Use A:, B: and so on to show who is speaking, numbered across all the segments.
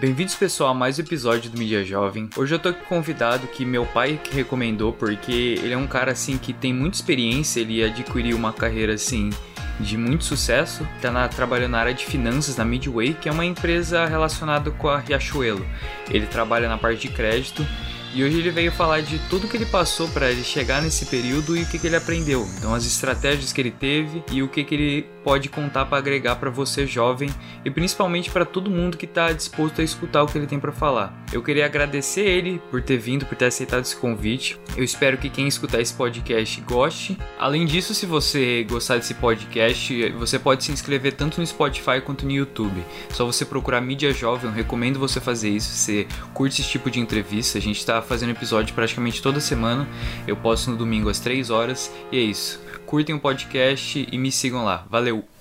A: Bem-vindos pessoal a mais um episódio do Mídia Jovem. Hoje eu tô aqui convidado que meu pai que recomendou porque ele é um cara assim que tem muita experiência, ele adquiriu uma carreira assim de muito sucesso, tá na, trabalhando na área de finanças na Midway, que é uma empresa relacionada com a Riachuelo. Ele trabalha na parte de crédito e hoje ele veio falar de tudo que ele passou para ele chegar nesse período e o que, que ele aprendeu. Então as estratégias que ele teve e o que, que ele pode contar para agregar para você jovem e principalmente para todo mundo que está disposto a escutar o que ele tem para falar. Eu queria agradecer ele por ter vindo, por ter aceitado esse convite. Eu espero que quem escutar esse podcast goste. Além disso, se você gostar desse podcast, você pode se inscrever tanto no Spotify quanto no YouTube. Só você procurar mídia jovem, eu recomendo você fazer isso. Você curte esse tipo de entrevista, a gente está fazendo episódio praticamente toda semana. Eu posto no domingo às 3 horas e é isso curtem o podcast e me sigam lá. Valeu!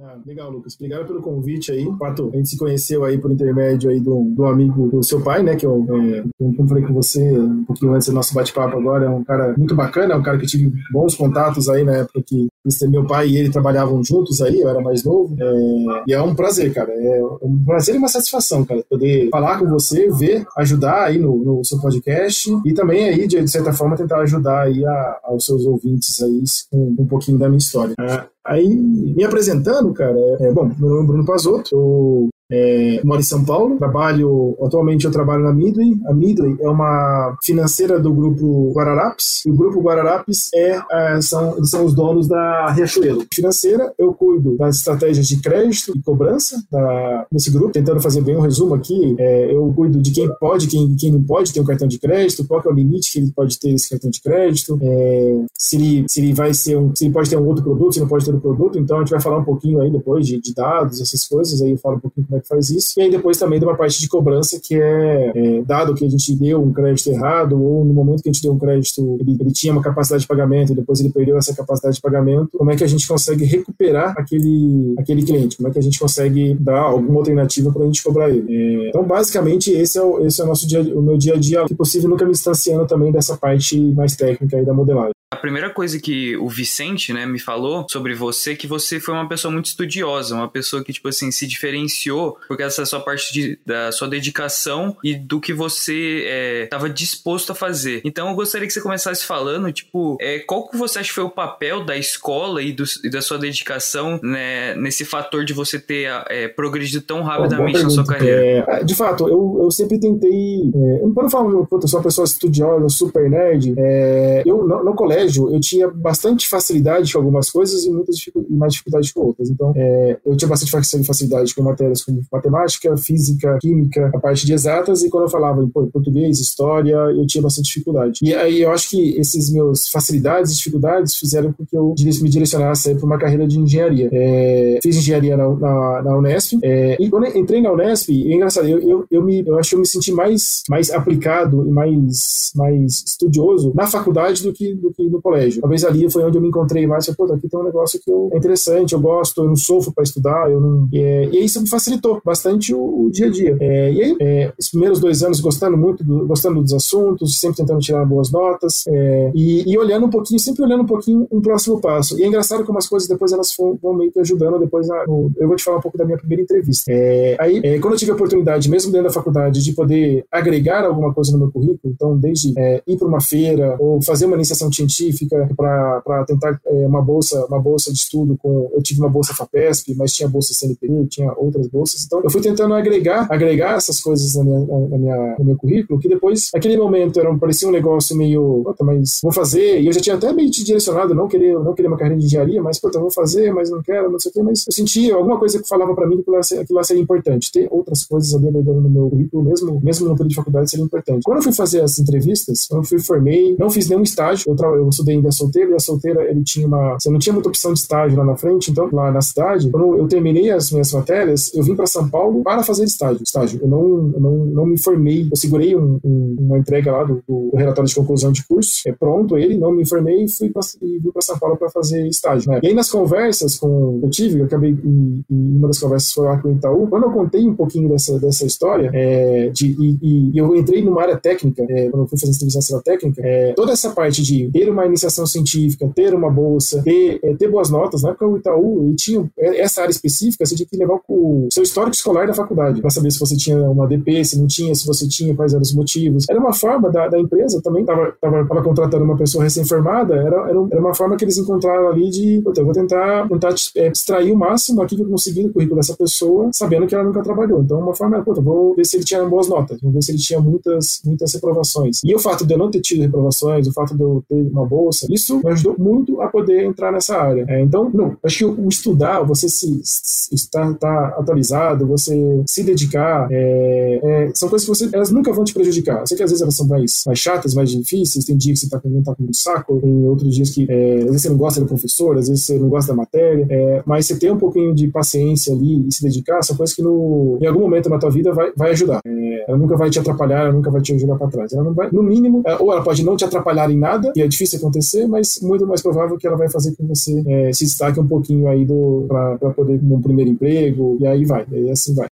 B: Ah, legal, Lucas. Obrigado pelo convite aí. Pato, a gente se conheceu aí por intermédio aí do, do amigo do seu pai, né? Que eu, é, como falei com você um pouquinho antes do nosso bate-papo agora, é um cara muito bacana, é um cara que tive bons contatos aí na época que meu pai e ele trabalhavam juntos aí, eu era mais novo. É, e é um prazer, cara. É um prazer e uma satisfação, cara, poder falar com você, ver, ajudar aí no, no seu podcast e também aí, de, de certa forma, tentar ajudar aí a, aos seus ouvintes aí com um pouquinho da minha história. É, Aí, me apresentando, cara, é, bom, meu nome é Bruno Pazotto, eu é, moro em São Paulo, trabalho, atualmente eu trabalho na Midway. A Midway é uma financeira do grupo Guararapes, e o grupo Guararapes é, é são, são os donos da Riachuelo. Financeira, eu cuido das estratégias de crédito e cobrança da, desse grupo, tentando fazer bem um resumo aqui. É, eu cuido de quem pode, quem, quem não pode ter um cartão de crédito, qual é o limite que ele pode ter esse cartão de crédito, é, se, ele, se ele vai ser um, se ele pode ter um outro produto, se não pode ter um produto. Então a gente vai falar um pouquinho aí depois de, de dados, essas coisas, aí eu falo um pouquinho como é que faz isso. E aí depois também de uma parte de cobrança que é, é dado que a gente deu um crédito errado ou no momento que a gente deu um crédito, ele, ele tinha uma capacidade de pagamento e depois ele perdeu essa capacidade de pagamento, como é que a gente consegue recuperar aquele, aquele cliente? Como é que a gente consegue dar alguma alternativa para a gente cobrar ele? É, então, basicamente, esse é, o, esse é o nosso dia, o meu dia a dia, que possível nunca me distanciando também dessa parte mais técnica aí da modelagem.
A: A primeira coisa que o Vicente, né, me falou sobre você é que você foi uma pessoa muito estudiosa, uma pessoa que, tipo assim, se diferenciou porque essa sua parte de, da sua dedicação e do que você estava é, disposto a fazer. Então eu gostaria que você começasse falando, tipo, é, qual que você acha que foi o papel da escola e, do, e da sua dedicação né, nesse fator de você ter é, progredido tão rapidamente na sua carreira?
B: É, de fato, eu, eu sempre tentei. É, eu não falo que eu sou uma pessoa estudiosa, super nerd. É, eu, no, no colégio, colégio, eu tinha bastante facilidade com algumas coisas e muitas mais dificuldade com outras. Então, é, eu tinha bastante facilidade com matérias como matemática, física, química, a parte de exatas, e quando eu falava em português, história, eu tinha bastante dificuldade. E aí eu acho que esses meus facilidades e dificuldades fizeram com que eu me direcionasse para uma carreira de engenharia. É, fiz engenharia na, na, na Unesp, é, e quando entrei na Unesp, é engraçado, eu, eu, eu, me, eu acho que eu me senti mais, mais aplicado e mais, mais estudioso na faculdade do que, do que no colégio. Talvez ali foi onde eu me encontrei mais. Pô, aqui tem um negócio que eu, é interessante, eu gosto, eu não sofro para estudar, eu não. É, e isso me facilitou bastante o, o dia a dia. É, e aí, é, os primeiros dois anos gostando muito, do, gostando dos assuntos, sempre tentando tirar boas notas é, e, e, olhando um pouquinho, sempre olhando um pouquinho um próximo passo. E é engraçado como as coisas depois elas vão, vão meio que ajudando. Depois, eu vou te falar um pouco da minha primeira entrevista. É, aí, quando eu tive a oportunidade, mesmo dentro da faculdade, de poder agregar alguma coisa no meu currículo, então, desde ir para uma feira ou fazer uma iniciação científica, científica para tentar é, uma bolsa uma bolsa de estudo com eu tive uma bolsa Fapesp mas tinha bolsa CNPq tinha outras bolsas. Então eu fui tentando agregar agregar essas coisas na minha, na minha no meu currículo que depois naquele momento era parecia um negócio meio mas vou fazer e eu já tinha até meio direcionado não querer não querer uma carreira de engenharia mas vou fazer mas não quero não sei o que mas eu sentia alguma coisa que falava para mim que aquilo lá seria importante. Ter outras coisas ali agregando no meu currículo mesmo mesmo no período de faculdade seria importante. Quando eu fui fazer as entrevistas quando eu fui formei não fiz nenhum estágio eu, eu estudei ainda solteiro e a solteira ele tinha uma. Você não tinha muita opção de estágio lá na frente, então, lá na cidade, quando eu terminei as minhas matérias, eu vim para São Paulo para fazer estágio. estágio. Eu não, eu não, não me formei, eu segurei um, um, uma entrega lá do, do, relatório de conclusão de curso, é pronto ele, não me informei e, fui pra, e vim para São Paulo para fazer estágio. Né? E aí nas conversas com eu tive, eu acabei, e, e uma das conversas foi lá com o Itaú, quando eu contei um pouquinho dessa, dessa história, é, de, e, e, eu entrei numa área técnica, é, quando eu fui fazer entrevista técnica, é, toda essa parte de ter uma iniciação científica, ter uma bolsa, ter, é, ter boas notas. Na época, o Itaú, ele tinha é, essa área específica, você tinha que levar o seu histórico escolar da faculdade, para saber se você tinha uma DP, se não tinha, se você tinha, quais eram os motivos. Era uma forma da, da empresa também, estava tava, tava contratando uma pessoa recém-formada, era, era, uma forma que eles encontraram ali de, eu vou tentar, tentar é, extrair o máximo aqui que eu consegui no currículo dessa pessoa, sabendo que ela nunca trabalhou. Então, uma forma era, vou ver se ele tinha boas notas, vou ver se ele tinha muitas, muitas reprovações. E o fato de eu não ter tido reprovações, o fato de eu ter uma bolsa, isso me ajudou muito a poder entrar nessa área. É, então, não, acho que o, estudar, você se, se estar tá atualizado, você se dedicar, é, é, são coisas que você, elas nunca vão te prejudicar. Eu sei que às vezes elas são mais, mais chatas, mais difíceis, tem dias que você está com, tá com um saco, tem outros dias que é, às vezes você não gosta do professor, às vezes você não gosta da matéria, é, mas você ter um pouquinho de paciência ali e se dedicar, são coisas que no, em algum momento na tua vida vai, vai ajudar. É, ela nunca vai te atrapalhar, ela nunca vai te jogar para trás. Ela não vai, no mínimo, ou ela pode não te atrapalhar em nada, e é difícil acontecer, mas muito mais provável que ela vai fazer com que você é, se destaque um pouquinho aí para poder um primeiro emprego, e aí vai, e aí assim vai.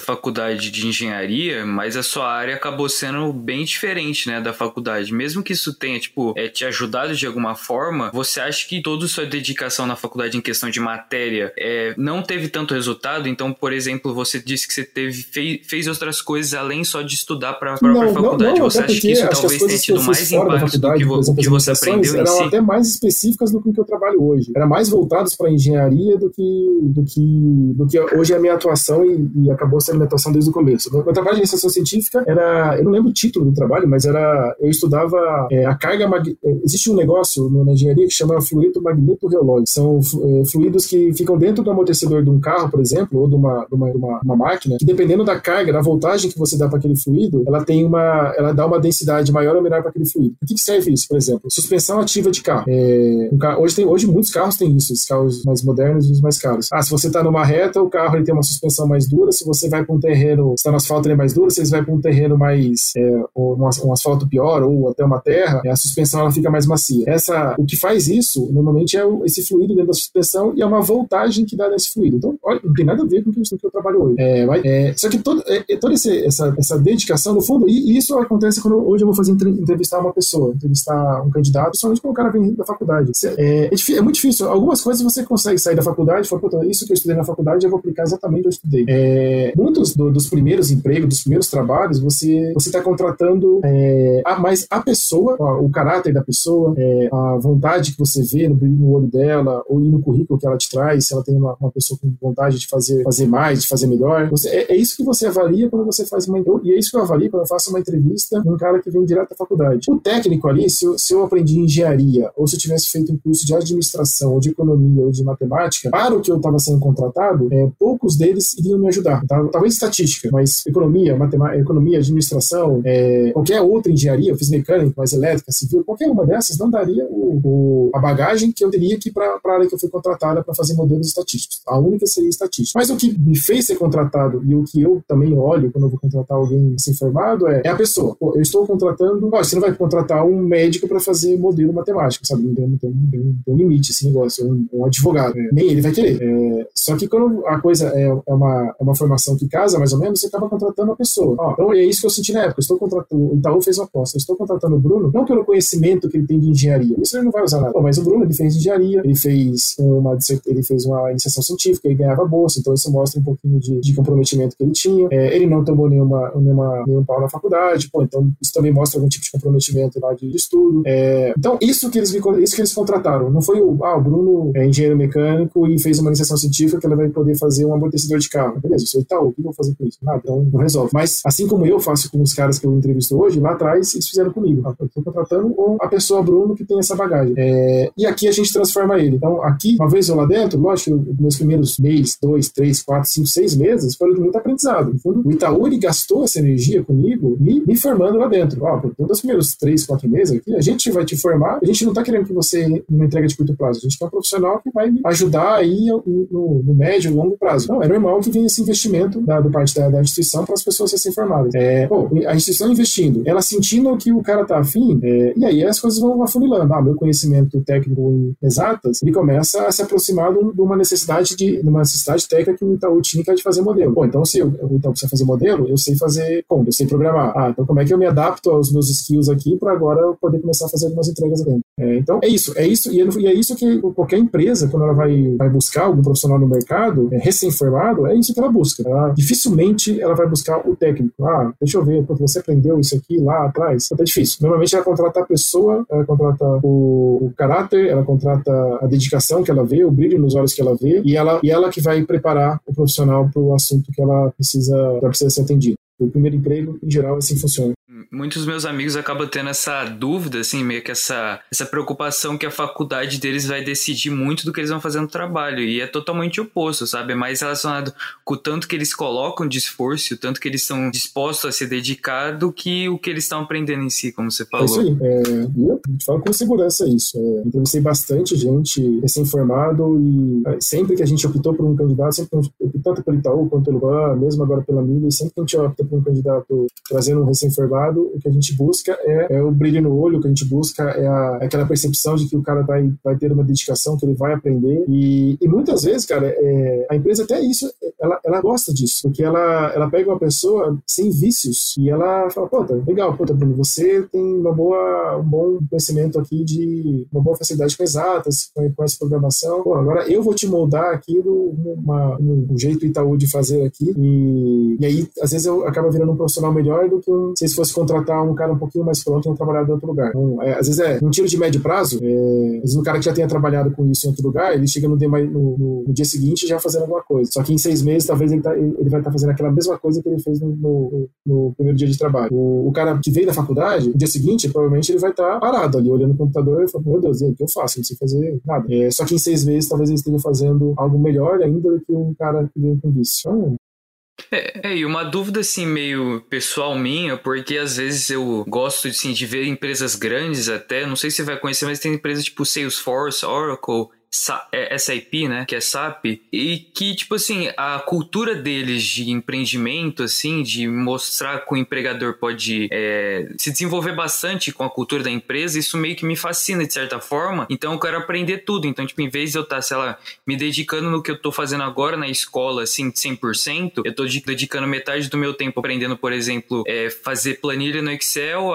A: Faculdade de engenharia, mas a sua área acabou sendo bem diferente, né, da faculdade. Mesmo que isso tenha, tipo, é, te ajudado de alguma forma, você acha que toda sua dedicação na faculdade em questão de matéria é, não teve tanto resultado? Então, por exemplo, você disse que você teve, fez, fez outras coisas além só de estudar para a própria não, faculdade. Não, não, você acha que isso talvez tenha tido mais impacto do que, vo, que você aprendeu
B: eram
A: em si?
B: até mais específicas do que o que eu trabalho hoje. Era mais voltados para engenharia do que, do que, do que hoje é a minha atuação e, e acabou sendo atuação desde o começo. Meu, trabalho de iniciação científica era, eu não lembro o título do trabalho, mas era, eu estudava é, a carga. É, existe um negócio na engenharia que chama fluido magneto-relógio. São é, fluidos que ficam dentro do amortecedor de um carro, por exemplo, ou de uma, de uma, uma, uma máquina, que dependendo da carga, da voltagem que você dá para aquele fluido, ela tem uma, ela dá uma densidade maior ou menor para aquele fluido. O que, que serve isso, por exemplo? Suspensão ativa de carro. É, um carro hoje, tem, hoje muitos carros têm isso, os carros mais modernos e os mais caros. Ah, se você está numa reta, o carro ele tem uma suspensão mais dura, se você vai para um terreno, está no asfalto ele é mais duro, se você vai para um terreno mais é, um, um, asfalto pior ou até uma terra, a suspensão ela fica mais macia. Essa, o que faz isso normalmente é esse fluido dentro da suspensão e é uma voltagem que dá nesse fluido. Então, olha, não tem nada a ver com o que, eu trabalho hoje. É, vai, é, só que todo, é, é toda esse, essa, essa dedicação, no fundo, e, e isso acontece quando hoje eu vou fazer entrevistar uma pessoa, entrevistar um candidato, principalmente quando o cara vem da faculdade. É, é, é, muito difícil. Algumas coisas você consegue sair da faculdade e falar, isso que eu estudei na faculdade eu vou aplicar exatamente o que eu estudei. É, muitos do, dos primeiros empregos, dos primeiros trabalhos, você está contratando é, a, mais a pessoa, ó, o caráter da pessoa, é, a vontade que você vê no, no olho dela, ou no currículo que ela te traz, se ela tem uma, uma pessoa com vontade de fazer, fazer mais, de fazer melhor. Você, é, é, isso que você avalia quando você faz uma. E é isso que eu avalio quando eu faço uma entrevista com um cara que vem direto da faculdade. O técnico ali, se eu, se eu aprendi engenharia, ou se eu tivesse feito um curso de administração, ou de economia, ou de matemática, para o que eu estava sendo contratado, é, poucos deles iriam me ajudar. Tá? Talvez estatística, mas economia, matemática, economia, administração, é, qualquer outra engenharia, eu fiz mecânica, mas elétrica, civil, qualquer uma dessas não daria o, o, a bagagem que eu teria que para a área que eu fui contratada para fazer modelos estatísticos. A única seria estatística. Mas o que me fez ser contratado e o que eu também olho quando eu vou contratar alguém assim formado é, é a pessoa. Pô, eu estou contratando, ó, você não vai contratar um médico para fazer modelo matemático, sabe? Não tem, tem, tem um limite esse negócio, um, um advogado. É, nem ele vai querer. É, só que quando a coisa é, é, uma, é uma formação que casa, mais ou menos, você acaba contratando a pessoa. Ó, então é isso que eu senti na época. Estou contratando, o Itaú fez uma aposta. Eu estou contratando o Bruno, não pelo conhecimento que ele tem de engenharia. Isso ele não vai usar nada. Pô, mas o Bruno, ele fez engenharia, ele fez uma, ele fez uma iniciação científica, ele ganhava bolsa, então isso mostra um pouquinho de, de comprometimento que ele tinha. É, ele não tomou nenhuma, nenhuma, nenhum pau na faculdade, então isso também mostra algum tipo de comprometimento lá de, de estudo. É, então, isso que, eles, isso que eles contrataram. Não foi o, ah, o Bruno é engenheiro mecânico e fez uma iniciação científica que ele vai poder fazer um amortecedor de carro. Beleza, eu sou Itaú, o que eu vou fazer com isso? Nada, então não resolve. Mas, assim como eu faço com os caras que eu entrevisto hoje, lá atrás eles fizeram comigo. Estou contratando a pessoa Bruno que tem essa bagagem. É, e aqui a gente transforma ele. Então, aqui, uma vez eu lá dentro, lógico, meus primeiros meses, dois, três, quatro, cinco, seis meses, foram de muito aprendizado. O Itaú ele gastou essa energia comigo, me, me formando lá dentro. Ó, por todos os primeiros três, quatro meses aqui, a gente vai te formar, a gente não está querendo que você uma entrega de curto prazo, a gente quer um profissional que vai me ajudar aí no, no médio longo prazo. Não, é normal que venha esse investimento da, do parte da, da instituição para as pessoas serem informadas. É, pô, a instituição investindo, ela sentindo que o cara tá afim, é, e aí as coisas vão afunilando. Ah, meu conhecimento técnico em exatas, ele começa a se aproximar de uma necessidade de, uma necessidade técnica que o Itaú tinha é de fazer modelo. Pô, então se eu, o Itaú precisa fazer modelo, eu sei fazer como, eu sei programar. Ah, então como é que eu me adapto aos meus skills aqui para agora eu poder começar a fazer algumas entregas dentro? É, então é isso, é isso, e é, isso que qualquer empresa, quando ela vai, vai buscar algum profissional no mercado, é, recém-formado, é isso que ela busca. Ela, dificilmente ela vai buscar o técnico. Ah, deixa eu ver, você aprendeu isso aqui lá atrás. Então, é difícil. Normalmente ela contrata a pessoa, ela contrata o, o caráter, ela contrata a dedicação que ela vê, o brilho nos olhos que ela vê, e ela, e ela que vai preparar o profissional para o assunto que ela precisa, ela precisa ser atendido. O primeiro emprego, em geral, assim funciona
A: muitos meus amigos acabam tendo essa dúvida, assim, meio que essa, essa preocupação que a faculdade deles vai decidir muito do que eles vão fazer no trabalho. E é totalmente oposto, sabe? É mais relacionado com o tanto que eles colocam de esforço, o tanto que eles estão dispostos a se dedicar do que o que eles estão aprendendo em si, como você falou. É
B: isso aí. É, eu falo com segurança isso. É, entrevistei bastante gente recém-formado e é, sempre que a gente optou por um candidato, sempre tanto pelo Itaú quanto pelo BAN, mesmo agora pela Mili, sempre que a gente opta por um candidato trazendo um recém-formado, o que a gente busca é, é, o brilho no olho, o que a gente busca é, a, é, aquela percepção de que o cara vai, vai ter uma dedicação, que ele vai aprender. E, e muitas vezes, cara, é, a empresa até isso, ela, ela gosta disso, porque ela, ela pega uma pessoa sem vícios e ela fala, pô, tá legal, pô, tá Bruno, você tem uma boa, um bom conhecimento aqui de uma boa facilidade com exatas, com, com essa programação. Pô, agora eu vou te moldar aqui um jeito Itaú de fazer aqui. E, e aí, às vezes, eu acabo virando um profissional melhor do que um, se fosse contratar um cara um pouquinho mais pronto e trabalhar em outro lugar. Então, é, às vezes é um tiro de médio prazo, é, às vezes o cara que já tenha trabalhado com isso em outro lugar, ele chega no, no, no, no dia seguinte já fazendo alguma coisa. Só que em seis meses, talvez ele, tá, ele vai estar tá fazendo aquela mesma coisa que ele fez no, no primeiro dia de trabalho. O, o, cara que veio da faculdade, no dia seguinte, provavelmente ele vai estar tá parado ali, olhando no computador e falando, meu Deus, o que eu faço? Não sei fazer nada. É, só que em seis meses, talvez ele esteja fazendo algo melhor ainda do que um cara que veio com vício. Então,
A: é, é, e uma dúvida assim meio pessoal minha, porque às vezes eu gosto assim, de ver empresas grandes até, não sei se você vai conhecer, mas tem empresas tipo Salesforce, Oracle, SAP, é, né, que é SAP, e que, tipo assim, a cultura deles de empreendimento, assim, de mostrar que o empregador pode é, se desenvolver bastante com a cultura da empresa, isso meio que me fascina de certa forma, então eu quero aprender tudo, então, tipo, em vez de eu estar, tá, sei lá, me dedicando no que eu tô fazendo agora na escola, assim, 100%, eu tô dedicando metade do meu tempo aprendendo, por exemplo, é, fazer planilha no Excel,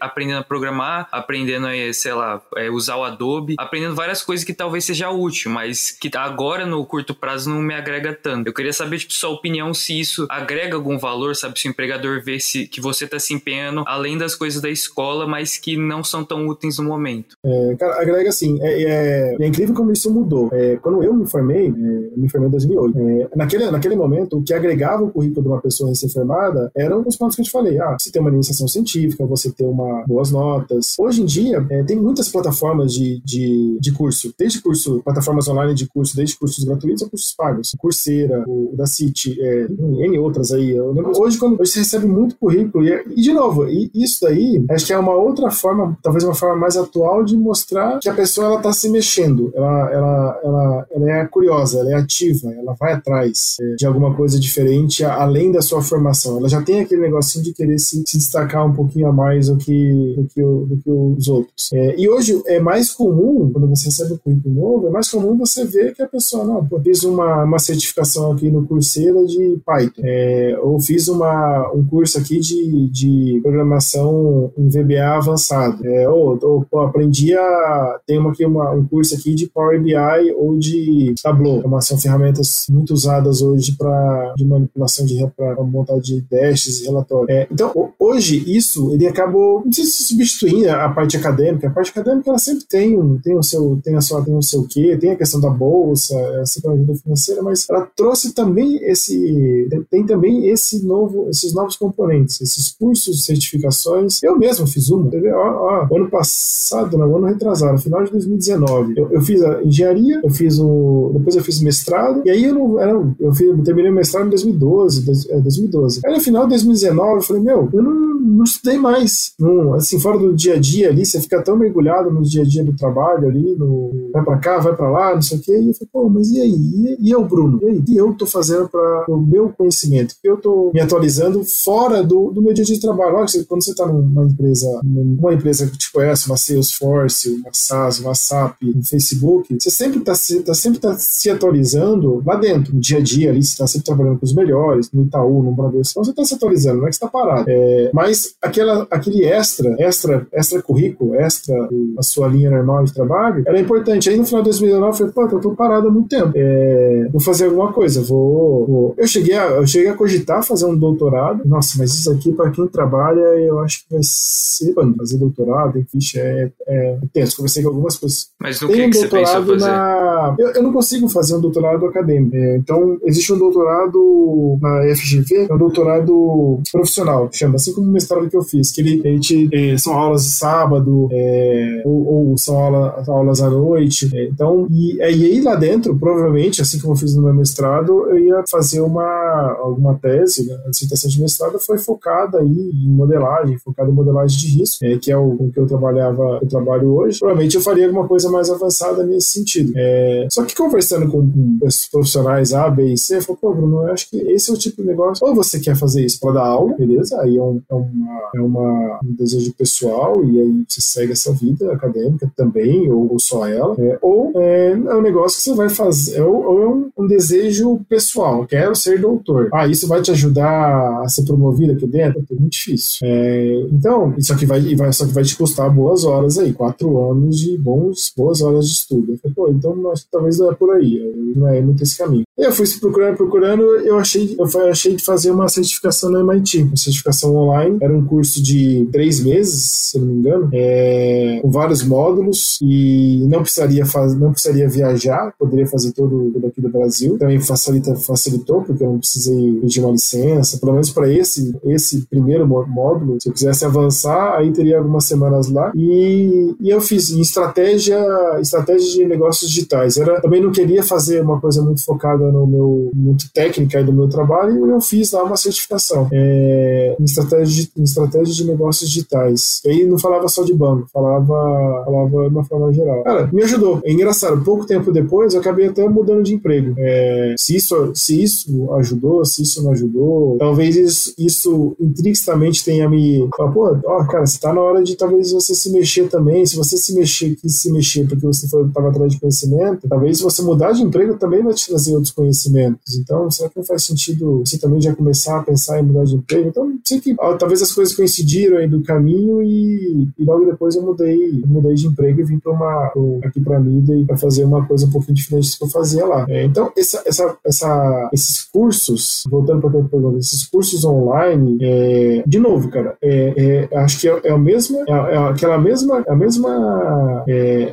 A: aprendendo a programar, aprendendo, sei lá, é, usar o Adobe, aprendendo várias coisas que talvez seja seja útil, mas que agora no curto prazo não me agrega tanto. Eu queria saber, tipo, sua opinião se isso agrega algum valor, sabe? Se o empregador vê se, que você está se empenhando além das coisas da escola, mas que não são tão úteis no momento.
B: É, cara, agrega sim. É, é, é, incrível como isso mudou. É, quando eu me formei, é, eu me formei em 2008, é, naquele, naquele momento, o que agregava o currículo de uma pessoa recém-formada eram os pontos que eu te falei. Ah, você ter uma iniciação científica, você ter uma, boas notas. Hoje em dia, tem muitas plataformas de, de, de curso, desde curso curso, plataformas online de curso, desde cursos gratuitos a cursos pagos. Coursera, o da City, é, N outras aí. hoje, quando você recebe muito currículo, e, e de novo, e isso daí, acho que é uma outra forma, talvez uma forma mais atual de mostrar que a pessoa ela está se mexendo, ela, ela, ela, ela é curiosa, ela é ativa, ela vai atrás é, de alguma coisa diferente além da sua formação. Ela já tem aquele negocinho de querer se, se destacar um pouquinho a mais do que, do que, do que os outros. É, e hoje é mais comum, quando você recebe um currículo novo, novo, é mais comum você ver que a pessoa, não, pô, fiz uma, uma certificação aqui no Coursera de Python, é, ou fiz uma, um curso aqui de, de programação em VBA avançado, é, ou, ou pô, aprendi a, tem aqui uma, um curso aqui de Power BI ou de Tableau, é são ferramentas muito usadas hoje para de manipulação de para montar de testes e relatórios. É, então, hoje, isso, ele acabou, não sei se substituindo a parte acadêmica, a parte acadêmica ela sempre tem, um, tem, o seu, tem, a sua, tem o seu quê, tem a questão da bolsa, essa ajuda financeira, mas ela trouxe também esse, tem também esse novo, esses novos componentes, esses cursos, certificações. Eu mesmo fiz uma, teve, ó, ó, ano passado, não, ano retrasado, final de 2019, eu, eu, fiz a engenharia, eu fiz o, depois eu fiz mestrado, e aí eu não, eu, eu, fiz, eu terminei o mestrado em 2012, 2012. É, aí no final de 2019 eu falei, meu, eu não não estudei mais. Não, assim, fora do dia a dia ali, você fica tão mergulhado no dia a dia do trabalho ali, no vai pra cá, vai para lá, não sei o quê. E eu falei, pô, mas e aí? E, e eu, Bruno? E aí? Que eu tô fazendo para o meu conhecimento? Que eu tô me atualizando fora do, do meu dia de trabalho? Lógico, quando você tá numa empresa, uma empresa que te conhece, uma Salesforce, uma SaaS, uma SAP, um Facebook, você sempre tá, tá sempre tá se atualizando lá dentro, no dia a dia ali, você tá sempre trabalhando com os melhores, no Itaú, no Bradesco, então você tá se atualizando, não é que você tá parado. É, mas aquela, aquele extra, extra, extra currículo, extra a sua linha normal de trabalho, era importante. Aí no final 2019 eu falei, pô, eu tô parado há muito tempo. É, vou fazer alguma coisa, vou, vou. Eu, cheguei a, eu cheguei a cogitar fazer um doutorado. Nossa, mas isso aqui, para quem trabalha, eu acho que vai ser. Mano, fazer doutorado, enfim, é, é tenso. Conversei com algumas pessoas.
A: Mas Tem que, um que você pensou fazer?
B: Na... Eu, eu, não consigo fazer um doutorado acadêmico. É, então, existe um doutorado na FGV, é um doutorado profissional, chama, assim como o mestrado que eu fiz, que ele, a gente, é, são aulas de sábado, é, ou, ou, são aula, aulas à noite. Então, e, é, e aí lá dentro, provavelmente, assim como eu fiz no meu mestrado, eu ia fazer uma, alguma tese, né? a dissertação de mestrado foi focada aí em modelagem, focada em modelagem de risco, é, que é o, o que eu trabalhava, eu trabalho hoje. Provavelmente eu faria alguma coisa mais avançada nesse sentido. É, só que conversando com, com profissionais A, B e C, eu falei, pô, Bruno, eu acho que esse é o tipo de negócio. Ou você quer fazer isso para dar aula, beleza? Aí é, um, é, uma, é uma, um desejo pessoal e aí você segue essa vida acadêmica também, ou, ou só ela. É, ou é, é, um negócio que você vai fazer, ou, ou é um, um, desejo pessoal, quero ser doutor. Ah, isso vai te ajudar a ser promovido aqui dentro? É muito difícil. É, então, isso aqui vai, vai, só que vai te custar boas horas aí, quatro anos de bons, boas horas de estudo. Falei, pô, então acho que talvez não é por aí, não é muito esse caminho. Eu fui procurando, procurando, eu achei, eu achei de fazer uma certificação no MIT, uma certificação online. Era um curso de três meses, se não me engano, é, com vários módulos e não precisaria fazer, não precisaria viajar, poderia fazer todo, todo aqui do Brasil. Também facilita, facilitou, porque eu não precisei pedir uma licença, pelo menos para esse, esse primeiro módulo. Se eu quisesse avançar, aí teria algumas semanas lá. E, e eu fiz em estratégia, estratégia de negócios digitais. Era, também não queria fazer uma coisa muito focada no meu, muito técnica do meu trabalho, eu fiz lá uma certificação é, em, estratégia de, em estratégia de negócios digitais. E aí não falava só de banco, falava, falava de uma forma geral. Cara, me ajudou. É engraçado, pouco tempo depois eu acabei até mudando de emprego. É, se, isso, se isso ajudou, se isso não ajudou, talvez isso, isso intrinsecamente tenha me. Pô, ó, cara, você tá na hora de talvez você se mexer também. Se você se mexer, quis se mexer porque você estava atrás de conhecimento, talvez você mudar de emprego também vai te trazer outros conhecimentos. Então, será que não faz sentido você também já começar a pensar em mudar de emprego? Então, sei que talvez as coisas coincidiram aí do caminho e, e logo depois eu mudei, mudei de emprego e vim para uma aqui para Lida e para fazer uma coisa um pouquinho diferente do que eu fazia lá. É, então, essa, essa, essa, esses cursos, voltando para a pergunta, esses cursos online, é, de novo, cara, é, é acho que é, é, a mesma, é, é, aquela mesma, a mesma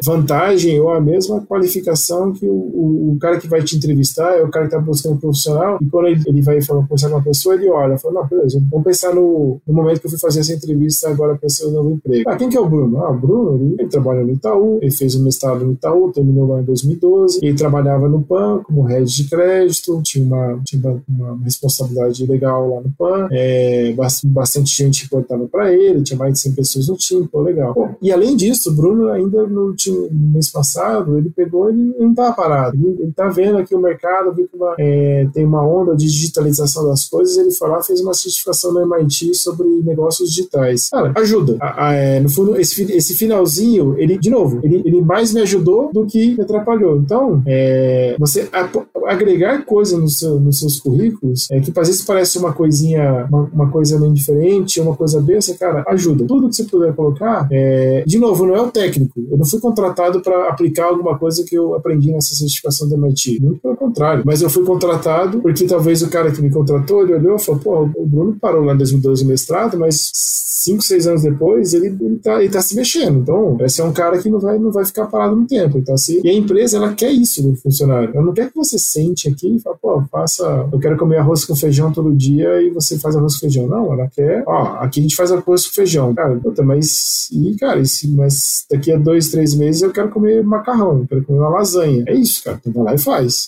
B: vantagem ou a mesma qualificação que o, o, o, cara que vai te entrevistar é o cara que está buscando um profissional e quando ele, ele vai falar, conversar com uma pessoa, ele olha, fala, não, beleza, vamos pensar no, no momento que eu fui fazer essa entrevista agora para esse novo emprego. Ah, quem que é o Bruno? Ah, o Bruno, ele, ele trabalha no Itaú, ele fez o mestrado no Itaú, terminou lá em 2012, ele trabalhava no PAN como head de crédito, tinha uma, tinha uma, responsabilidade legal lá no PAN, é, bastante gente importava para ele, tinha mais de 100 pessoas no time, pô, legal. Pô, e além disso, o Bruno ainda no, no mês passado, ele pegou, ele não estava parado, ele, ele tá vendo aqui o mercado, viu que uma, é, tem uma onda de digitalização das coisas, ele foi lá fez uma certificação no MIT sobre negócios digitais. Cara, ajuda. A, a, é, no fundo, esse, esse finalzinho, ele, de novo, ele, ele mais me ajudou do que me atrapalhou. Então, é, você agregar coisa no seu, nos seus currículos, é, que às vezes parece uma coisinha, uma, uma coisa nem diferente, uma coisa besta, cara, ajuda. Tudo que você puder colocar, é, de novo, não é o técnico. Eu não fui contratado para aplicar alguma coisa que eu aprendi nessa certificação da MIT. Muito pelo contrário. Mas eu fui contratado porque talvez o cara que me contratou, ele olhou e falou, pô, o Bruno parou lá em 2012 o mestrado, mas cinco, seis anos depois, ele, ele, tá, ele tá se mexendo. Então, esse é um cara que não vai, não vai ficar parado no tempo. Tá se... E a empresa, ela quer isso do funcionário. Ela não quer que você sente aqui e fala, pô, faça, eu quero comer arroz com feijão todo dia e você faz arroz com feijão. Não, ela quer, ó, aqui a gente faz arroz com feijão. Cara, puta, mas, e, cara, esse, mas daqui a dois, três meses eu quero comer macarrão, eu quero comer uma lasanha. É isso, cara. Então vai lá e faz.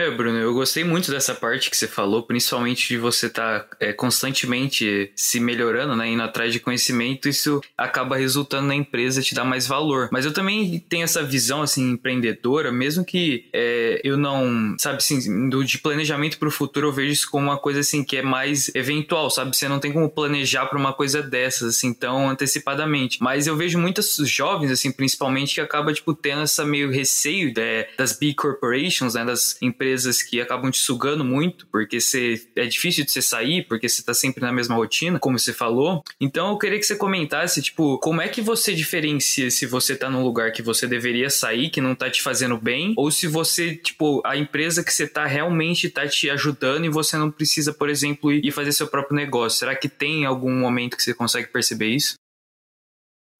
A: É, Bruno, eu gostei muito dessa parte que você falou, principalmente de você estar tá, é, constantemente se melhorando, né, indo atrás de conhecimento, isso acaba resultando na empresa te dar mais valor. Mas eu também tenho essa visão, assim, empreendedora, mesmo que é, eu não, sabe, assim, do, de planejamento para o futuro, eu vejo isso como uma coisa, assim, que é mais eventual, sabe? Você não tem como planejar para uma coisa dessas, assim, tão antecipadamente. Mas eu vejo muitos jovens, assim, principalmente, que acaba, tipo, tendo essa meio receio né, das big corporations, né, das empresas empresas que acabam te sugando muito, porque você, é difícil de você sair, porque você tá sempre na mesma rotina, como você falou. Então eu queria que você comentasse, tipo, como é que você diferencia se você tá num lugar que você deveria sair, que não tá te fazendo bem, ou se você, tipo, a empresa que você tá realmente tá te ajudando e você não precisa, por exemplo, ir fazer seu próprio negócio. Será que tem algum momento que você consegue perceber isso?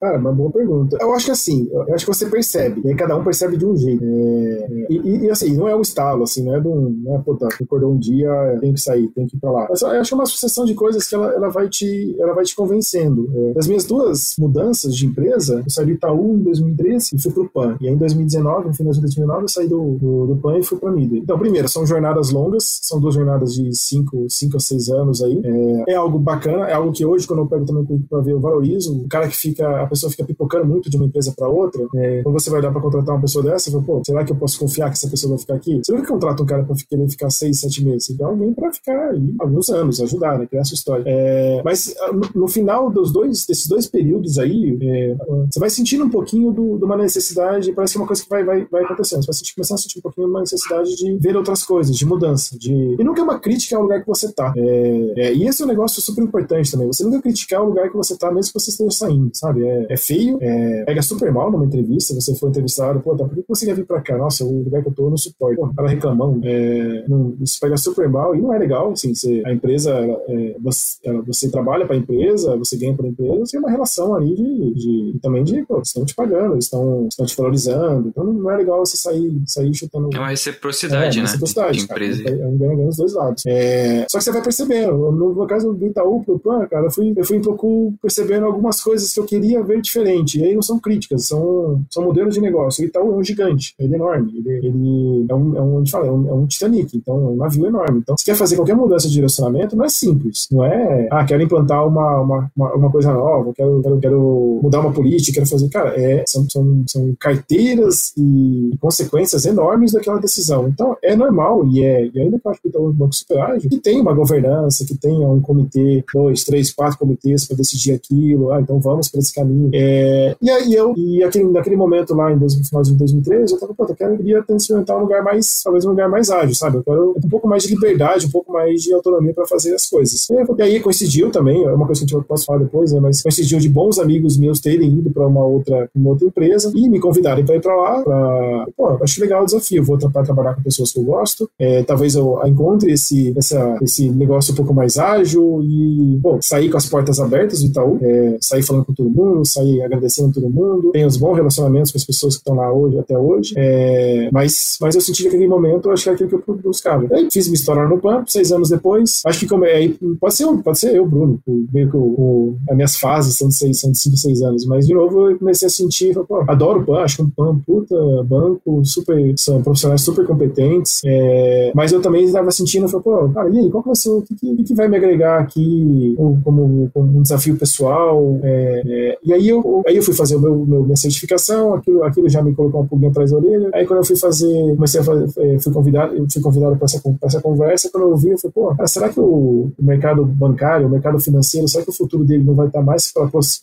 B: Cara, uma boa pergunta. Eu acho que assim, eu acho que você percebe, e aí cada um percebe de um jeito. É, e, e, assim, não é um estalo, assim, não é de um, não é, pô, tá, acordou um dia, tem que sair, tem que ir pra lá. Mas eu acho é uma sucessão de coisas que ela, ela, vai, te, ela vai te convencendo. É, das minhas duas mudanças de empresa, eu saí do Itaú em 2013 e fui pro PAN. E aí em 2019, no final de 2019, eu saí do, do, do PAN e fui pra Midway. Então, primeiro, são jornadas longas, são duas jornadas de 5 a 6 anos aí. É, é, algo bacana, é algo que hoje, quando eu pego também pra ver, eu valorizo. O cara que fica pessoa fica pipocando muito de uma empresa para outra, é, quando você vai dar para contratar uma pessoa dessa, você fala, pô, será que eu posso confiar que essa pessoa vai ficar aqui? Você nunca contrata um cara para querer ficar seis, sete meses, você quer alguém para ficar aí alguns anos, ajudar, né, criar sua história. É, mas ah, no, no, final dos dois, desses dois períodos aí, é, você vai sentindo um pouquinho do, de uma necessidade, parece que é uma coisa que vai, vai, vai acontecendo, você vai começar a sentir um pouquinho uma necessidade de ver outras coisas, de mudança, de... E nunca é uma crítica ao lugar que você tá. É, é, e esse é um negócio super importante também, você nunca criticar o lugar que você tá, mesmo que você esteja saindo, sabe? É, é feio feio, é, pega super mal numa entrevista, você foi entrevistado, pô, tá, por que você quer vir pra cá? Nossa, o lugar que eu tô não suporte. Pô, cara reclamando, é, não, isso pega super mal e não é legal, assim, você, a empresa, ela, é, você, ela, você, trabalha pra empresa, você ganha pra empresa, você tem uma relação ali de, de também de, pô, estão te pagando, estão, estão te valorizando, então não é legal você sair, sair chutando.
A: É uma reciprocidade, é, né? Reciprocidade,
B: de empresa. É um ganho dos dois lados. É, só que você vai percebendo, no, no caso do Itaú pro Pan, cara, eu fui, eu fui um pouco percebendo algumas coisas que eu queria diferente. E aí não são críticas, são, são modelos de negócio. O Itaú é um gigante, ele é enorme, ele, ele é, um, é, um, fala, é, um, é um Titanic, então é um navio enorme. Então, se quer fazer qualquer mudança de direcionamento, não é simples. Não é, ah, quero implantar uma, uma, uma, uma coisa nova, quero, quero, quero mudar uma política, quero fazer. Cara, é, são, são, são carteiras e consequências enormes daquela decisão. Então, é normal, e, é, e ainda que eu acho que o Itaú é um banco super ágil, que tem uma governança, que tenha um comitê, dois, três, quatro comitês para decidir aquilo, ah, então vamos para esse caminho. É, é, e aí eu, e aquele, naquele momento lá, em no final de 2013, eu tava, pô, eu quero, eu queria experimentar um lugar mais, talvez um lugar mais ágil, sabe? Eu quero um pouco mais de liberdade, um pouco mais de autonomia para fazer as coisas. E aí coincidiu também, é uma coisa que eu posso falar depois, né? Mas coincidiu de bons amigos meus terem ido para uma outra, uma outra empresa e me convidarem para ir para lá, pra, pô, acho legal o desafio, vou para trabalhar com pessoas que eu gosto, é, talvez eu encontre esse, essa, esse negócio um pouco mais ágil e, bom, sair com as portas abertas do Itaú, é, sair falando com todo mundo, sair agradecendo todo mundo, tenho os bons relacionamentos com as pessoas que estão lá hoje, até hoje, é, mas, mas eu senti que naquele momento, acho que era aquilo que eu buscava. Aí fiz me estourar no PAN, seis anos depois, acho que como, é, pode ser, pode ser eu, Bruno, meio que o, as minhas fases são de, seis, são de cinco, seis anos, mas de novo eu comecei a sentir, pô, adoro o PAN, acho que o PAN, puta, banco, super, são profissionais super competentes, é, mas eu também estava sentindo, falei, pô, cara, e aí, qual que vai ser, o que, que, que vai me agregar aqui como, como, como um desafio pessoal? É, é e aí eu, Aí eu fui fazer o meu, meu, minha certificação, aquilo, aquilo já me colocou um pouquinho atrás da orelha. Aí quando eu fui fazer, comecei a fazer, é, fui convidado, eu fui convidado para essa, essa conversa, quando eu vi, eu falei, pô, cara, será que o, o, mercado bancário, o mercado financeiro, será que o futuro dele não vai estar mais,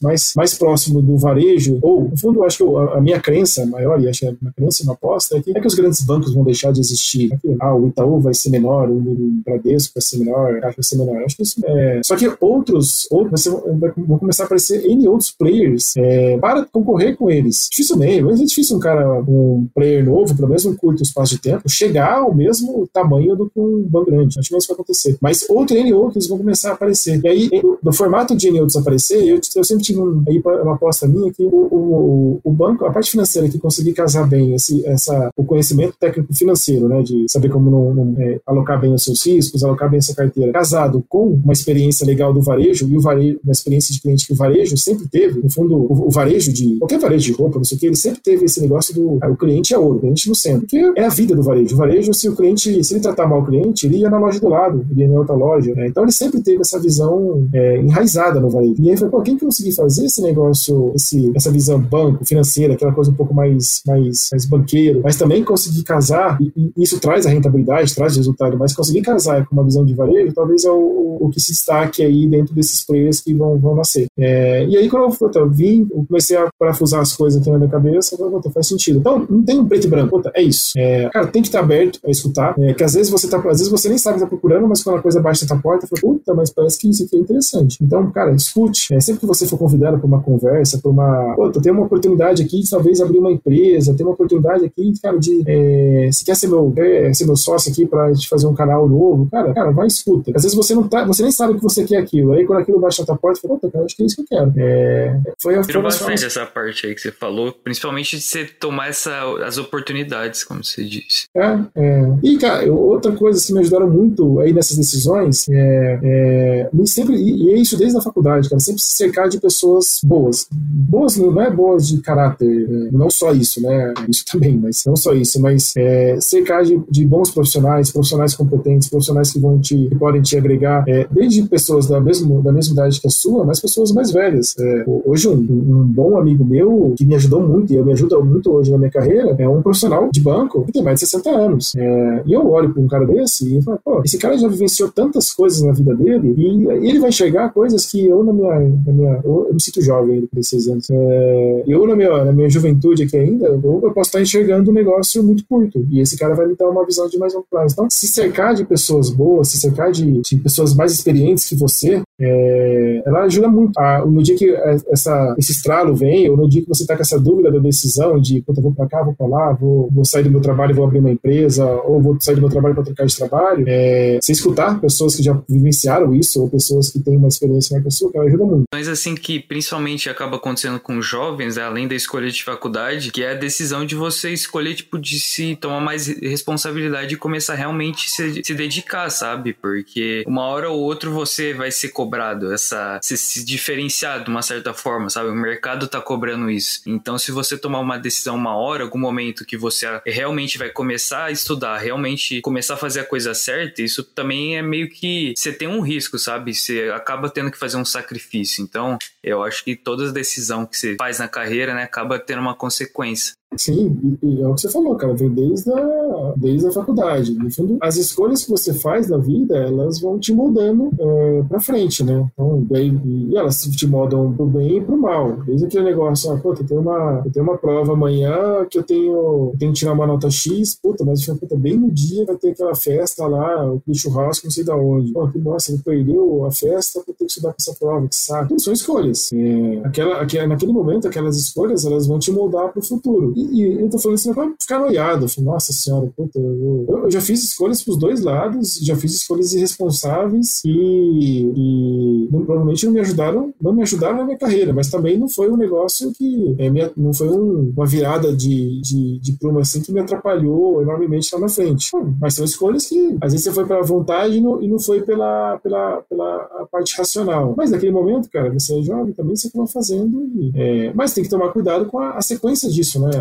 B: mais, mais próximo do varejo? Ou, no fundo, eu acho que a, a minha crença maior, e acho que é uma crença, uma aposta, é que, é que os grandes bancos vão deixar de existir. É que, ah, o Itaú vai ser menor, o, o Bradesco vai ser menor, a Caixa vai ser menor. Acho que isso é... Só que outros, outros vão começar a aparecer N outros players é, é, para concorrer com eles. Dificilmente, mas é difícil um cara, um player novo, pelo menos um curto espaço de tempo, chegar ao mesmo tamanho do que um banco grande. Acho que isso vai acontecer. Mas outros N outros vão começar a aparecer. E aí, no formato de N outros aparecer, eu, eu sempre tive um, aí uma aposta minha que o, o, o, banco, a parte financeira que conseguir casar bem esse, essa, o conhecimento técnico financeiro, né, de saber como não, não, é, alocar bem os seus riscos, alocar bem essa carteira, casado com uma experiência legal do varejo e o varejo, uma experiência de cliente que o varejo sempre teve, no fundo, o, o, varejo de. qualquer varejo de roupa, não sei o que, ele sempre teve esse negócio do. Ah, o cliente é ouro, o cliente no centro. Porque é a vida do varejo. O varejo, se o cliente, se ele tratar mal o cliente, ele ia na loja do lado, ele ia na outra loja. Né? Então ele sempre teve essa visão é, enraizada no varejo. E aí foi, pô, quem conseguir fazer esse negócio, esse, essa visão banco, financeira, aquela coisa um pouco mais, mais, mais banqueiro, mas também conseguir casar, e, e isso traz a rentabilidade, traz resultado, mas conseguir casar com uma visão de varejo, talvez é o, o que se destaque aí dentro desses players que vão, vão nascer. É, e aí, quando eu, eu vim, comecei a parafusar as coisas aqui na minha cabeça, falei, faz sentido. Então, não tem um preto e branco, puta, é isso. É, cara, tem que estar aberto a escutar, é, que às vezes você tá, às vezes você nem sabe que tá procurando, mas quando a coisa bate na tua porta, fala, puta, mas parece que isso aqui é interessante. Então, cara, escute. É, sempre que você for convidado para uma conversa, para uma, puta, tem uma oportunidade aqui de talvez abrir uma empresa, tem uma oportunidade aqui, cara, de, é, se quer ser meu, é, ser meu sócio aqui para te fazer um canal novo, cara, cara, vai escuta. Às vezes você não tá, você nem sabe que você quer aquilo. Aí quando aquilo bate na tua porta, fala, puta, cara, acho que é isso que eu quero. É,
A: foi a Virou bastante essa parte aí que você falou, principalmente de você tomar essa, as oportunidades, como você disse.
B: É, é. E, cara, outra coisa que me ajudaram muito aí nessas decisões é, é sempre, e, é isso desde a faculdade, cara, sempre se cercar de pessoas boas. Boas não é boas de caráter, é, não só isso, né? Isso também, mas não só isso, mas é, cercar de, de, bons profissionais, profissionais competentes, profissionais que vão te, que podem te agregar, é, desde pessoas da mesma, da mesma idade que a sua, mas pessoas mais velhas. É, hoje, um, um, bom amigo meu, que me ajudou muito, e me ajuda muito hoje na minha carreira, é um profissional de banco que tem mais de 60 anos. É, e eu olho para um cara desse e falo, pô, esse cara já vivenciou tantas coisas na vida dele, e, ele vai enxergar coisas que eu, na minha. Na minha eu, eu me sinto jovem ainda, com 16 anos. É, eu, na minha, na minha juventude aqui ainda, eu, eu posso estar enxergando um negócio muito curto, e esse cara vai me dar uma visão de mais longo prazo. Então, se cercar de pessoas boas, se cercar de, de pessoas mais experientes que você, é, ela ajuda muito. A, no dia que essa, esse estralo vem, ou no dia que você está com essa dúvida da decisão de, puta, vou para cá, vou para lá, vou, vou sair do meu trabalho e vou abrir uma empresa, ou vou sair do meu trabalho para trocar de trabalho, é, se escutar pessoas que já vivenciaram isso, ou pessoas que têm uma experiência mais pessoa, ela ajuda muito.
A: Mas assim que principalmente acaba acontecendo com jovens, né, além da escolha de faculdade, que é a decisão de você escolher, tipo, de se tomar mais responsabilidade e começar realmente se, se dedicar, sabe? Porque uma hora ou outra você vai ser cobrado cobrado, essa se, se diferenciar de uma certa forma, sabe? O mercado tá cobrando isso. Então, se você tomar uma decisão uma hora, algum momento que você realmente vai começar a estudar, realmente começar a fazer a coisa certa, isso também é meio que você tem um risco, sabe? Você acaba tendo que fazer um sacrifício. Então, eu acho que toda decisão que você faz na carreira, né, acaba tendo uma consequência.
B: Sim, e, é o que você falou, cara, vem desde a, desde a faculdade. No fundo, as escolhas que você faz na vida, elas vão te moldando é, pra frente, né? Então, bem, e elas te moldam pro bem e pro mal. Desde aquele negócio, ah, pô, eu tenho uma, eu tenho uma prova amanhã que eu tenho, eu tenho que tirar uma nota X, puta, mas puta, bem no dia vai ter aquela festa lá, o churrasco, não sei da onde. Pô, que bosta, ele perdeu a festa pra ter que estudar pra essa prova, que sabe? Tudo são escolhas. É, aquela, aquela, naquele momento, aquelas escolhas, elas vão te moldar pro futuro. E, e eu tô falando assim, vai ficar noiado. Falei, nossa senhora, puta, eu, eu, já fiz escolhas pros dois lados, já fiz escolhas irresponsáveis e, e não, provavelmente não me ajudaram, não me ajudaram na minha carreira, mas também não foi um negócio que, é, minha, não foi um, uma virada de, de, de pluma assim que me atrapalhou enormemente lá na frente. Hum, mas são escolhas que, às vezes você foi pela vontade e não, e não foi pela, pela, pela parte racional. Mas naquele momento, cara, você é jovem também, você acaba fazendo. E, é, mas tem que tomar cuidado com a, a sequência disso, né?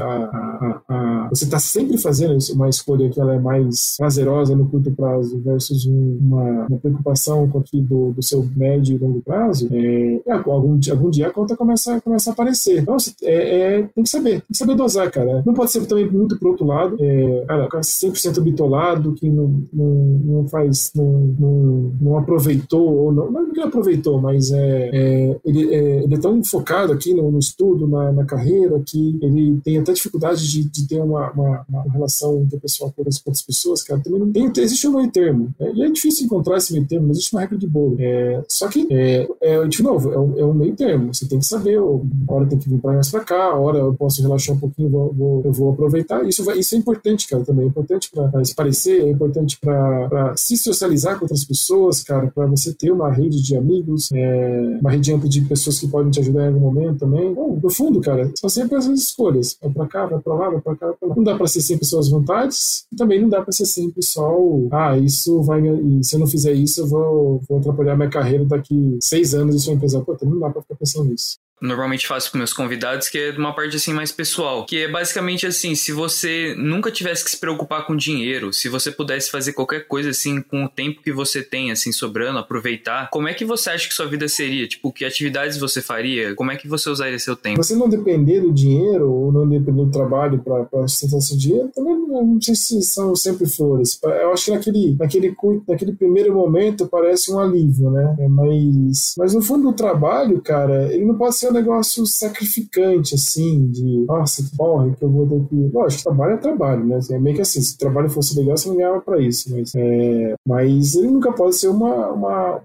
B: Você está sempre fazendo uma escolha que ela é mais prazerosa no curto prazo versus um, uma, uma, preocupação com aquilo do, do, seu médio e longo prazo, é, é, algum, algum dia a conta começa, começa a aparecer. Então, é, é, tem que saber, tem que saber dosar, cara. Não pode ser também muito pro outro lado, é, cara, ficar 100% bitolado, que não, não, não faz, não, não, não, aproveitou, ou não, não é que aproveitou, mas é, é ele, é, ele é tão focado aqui no, no estudo, na, na carreira, que ele tem até dificuldade de, de ter uma, uma, uma, relação interpessoal com outras pessoas, cara, também não tem, existe um meio termo. Né? E é difícil encontrar esse meio termo, não existe uma regra de bolo. É, só que, é, é, de novo, é um, é um meio termo. Você tem que saber, a hora tem que vir para mais cá, a hora eu posso relaxar um pouquinho, vou, vou, eu vou aproveitar. Isso, vai, isso é importante, cara, também. É importante para se parecer, é importante para se socializar com outras pessoas, cara, para você ter uma rede de amigos, é, uma rede ampla de pessoas que podem te ajudar em algum momento também. Bom, no fundo, cara, são sempre as escolhas. É para cá, vai para lá, vai para cá, vai pra lá. Não dá para ser sempre suas vontades, e também não dá para ser sempre só o, ah, isso vai se eu não fizer isso, eu vou, vou atrapalhar minha carreira daqui seis anos e sou empresário. Pô, não dá para ficar pensando nisso.
A: Normalmente faço com meus convidados, que é uma parte assim mais pessoal, que é basicamente assim, se você nunca tivesse que se preocupar com dinheiro, se você pudesse fazer qualquer coisa assim com o tempo que você tem assim sobrando, aproveitar, como é que você acha que sua vida seria? Tipo, que atividades você faria? Como é que você usaria seu tempo?
B: Você não depender do dinheiro ou não depender do trabalho para sustentar seu dinheiro, também não sei se são sempre flores. Eu acho que naquele, naquele, naquele primeiro momento parece um alívio, né? É, mas, mas no fundo o trabalho, cara, ele não pode ser um negócio sacrificante, assim, de nossa, que porra, que eu vou ter que. Lógico, trabalho é trabalho, né? É meio que assim, se o trabalho fosse legal, você não ganhava pra isso. Mas, é, mas ele nunca pode ser uma, uma,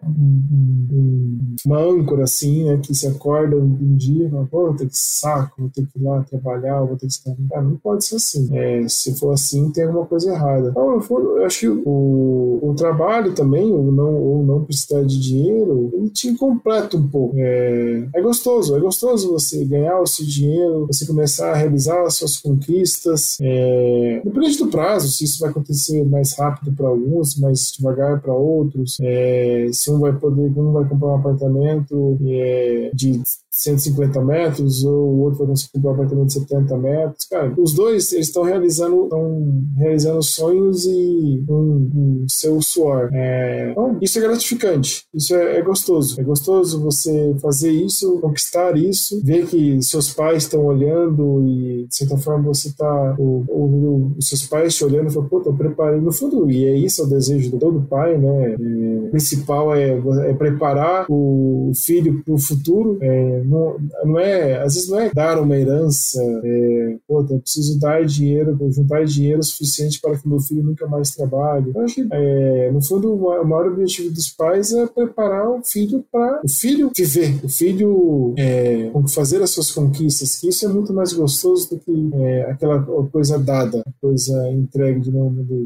B: uma âncora, assim, né? Que se acorda um dia e fala, pô, vou ter que saco, vou ter que ir lá trabalhar, vou ter que estar. Cara, não pode ser assim. É, se for assim, tem alguma coisa errada. Então, eu acho que o, o trabalho também, ou não, ou não precisar de dinheiro, ele te completa um pouco. É, é gostoso, é gostoso você ganhar o seu dinheiro, você começar a realizar as suas conquistas. É, depende do prazo, se isso vai acontecer mais rápido para alguns, mais devagar para outros. É, se um vai poder, um vai comprar um apartamento é, de 150 metros, ou o outro vai conseguir um apartamento de 70 metros. Cara, os dois eles estão realizando, realizando sonhos e um, um seu suor. É, então, isso é gratificante, isso é, é, gostoso. É gostoso você fazer isso, conquistar isso, ver que seus pais estão olhando e, de certa forma, você está. Os seus pais te olhando e falando, pô, eu preparei. No fundo, e é isso o desejo de todo pai, né? É, o principal é, é preparar o filho para o futuro. É, não, não é, às vezes não é dar uma herança, é, pô, eu preciso dar dinheiro, juntar dinheiro suficiente para que meu filho nunca mais trabalhe. Eu acho que, é, no fundo, o maior objetivo dos pais é preparar o filho para o filho viver, o filho é, fazer as suas conquistas, que isso é muito mais gostoso do que é, aquela coisa dada, coisa entregue de nome dele.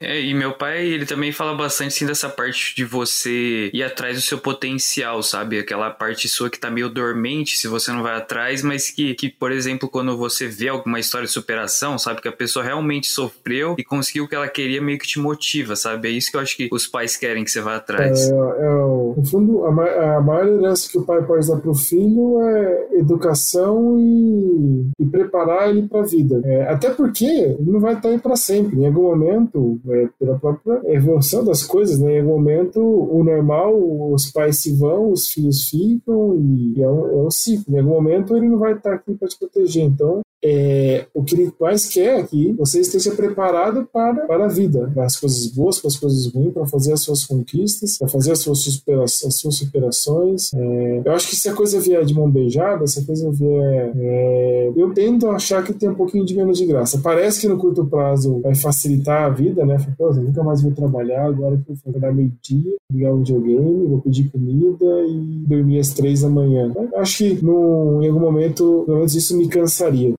A: É, e meu pai, ele também fala bastante assim dessa parte de você ir atrás do seu potencial, sabe? Aquela parte sua que tá meio dormente se você não vai atrás, mas que, que, por exemplo, quando você vê alguma história de superação, sabe? Que a pessoa realmente sofreu e conseguiu o que ela queria, meio que te motiva, sabe? É isso que eu acho que os pais querem que você vá atrás.
B: É, é, no fundo, a, a maior herança que o pai pode dar pro filho é educação e, e preparar ele pra vida. É, até porque ele não vai estar aí pra sempre. Em algum momento, é, pela própria evolução das coisas, né? Em algum momento, o normal, os pais se vão, os filhos ficam, e é um, é um ciclo. Em algum momento, ele não vai estar aqui para te proteger. Então, é, o que ele mais quer é que você esteja preparado para, para a vida, para as coisas boas, para as coisas ruins, para fazer as suas conquistas, para fazer as suas, supera as suas superações. É, eu acho que se a coisa vier de mão beijada, se a coisa vier. É, eu tendo a achar que tem um pouquinho de menos de graça. Parece que no curto prazo vai facilitar a vida, né? Pô, eu nunca mais vou trabalhar, agora que eu vou trabalhar meio-dia, ligar um videogame, vou pedir comida e dormir às três da manhã. Eu acho que no, em algum momento, pelo menos isso me cansaria.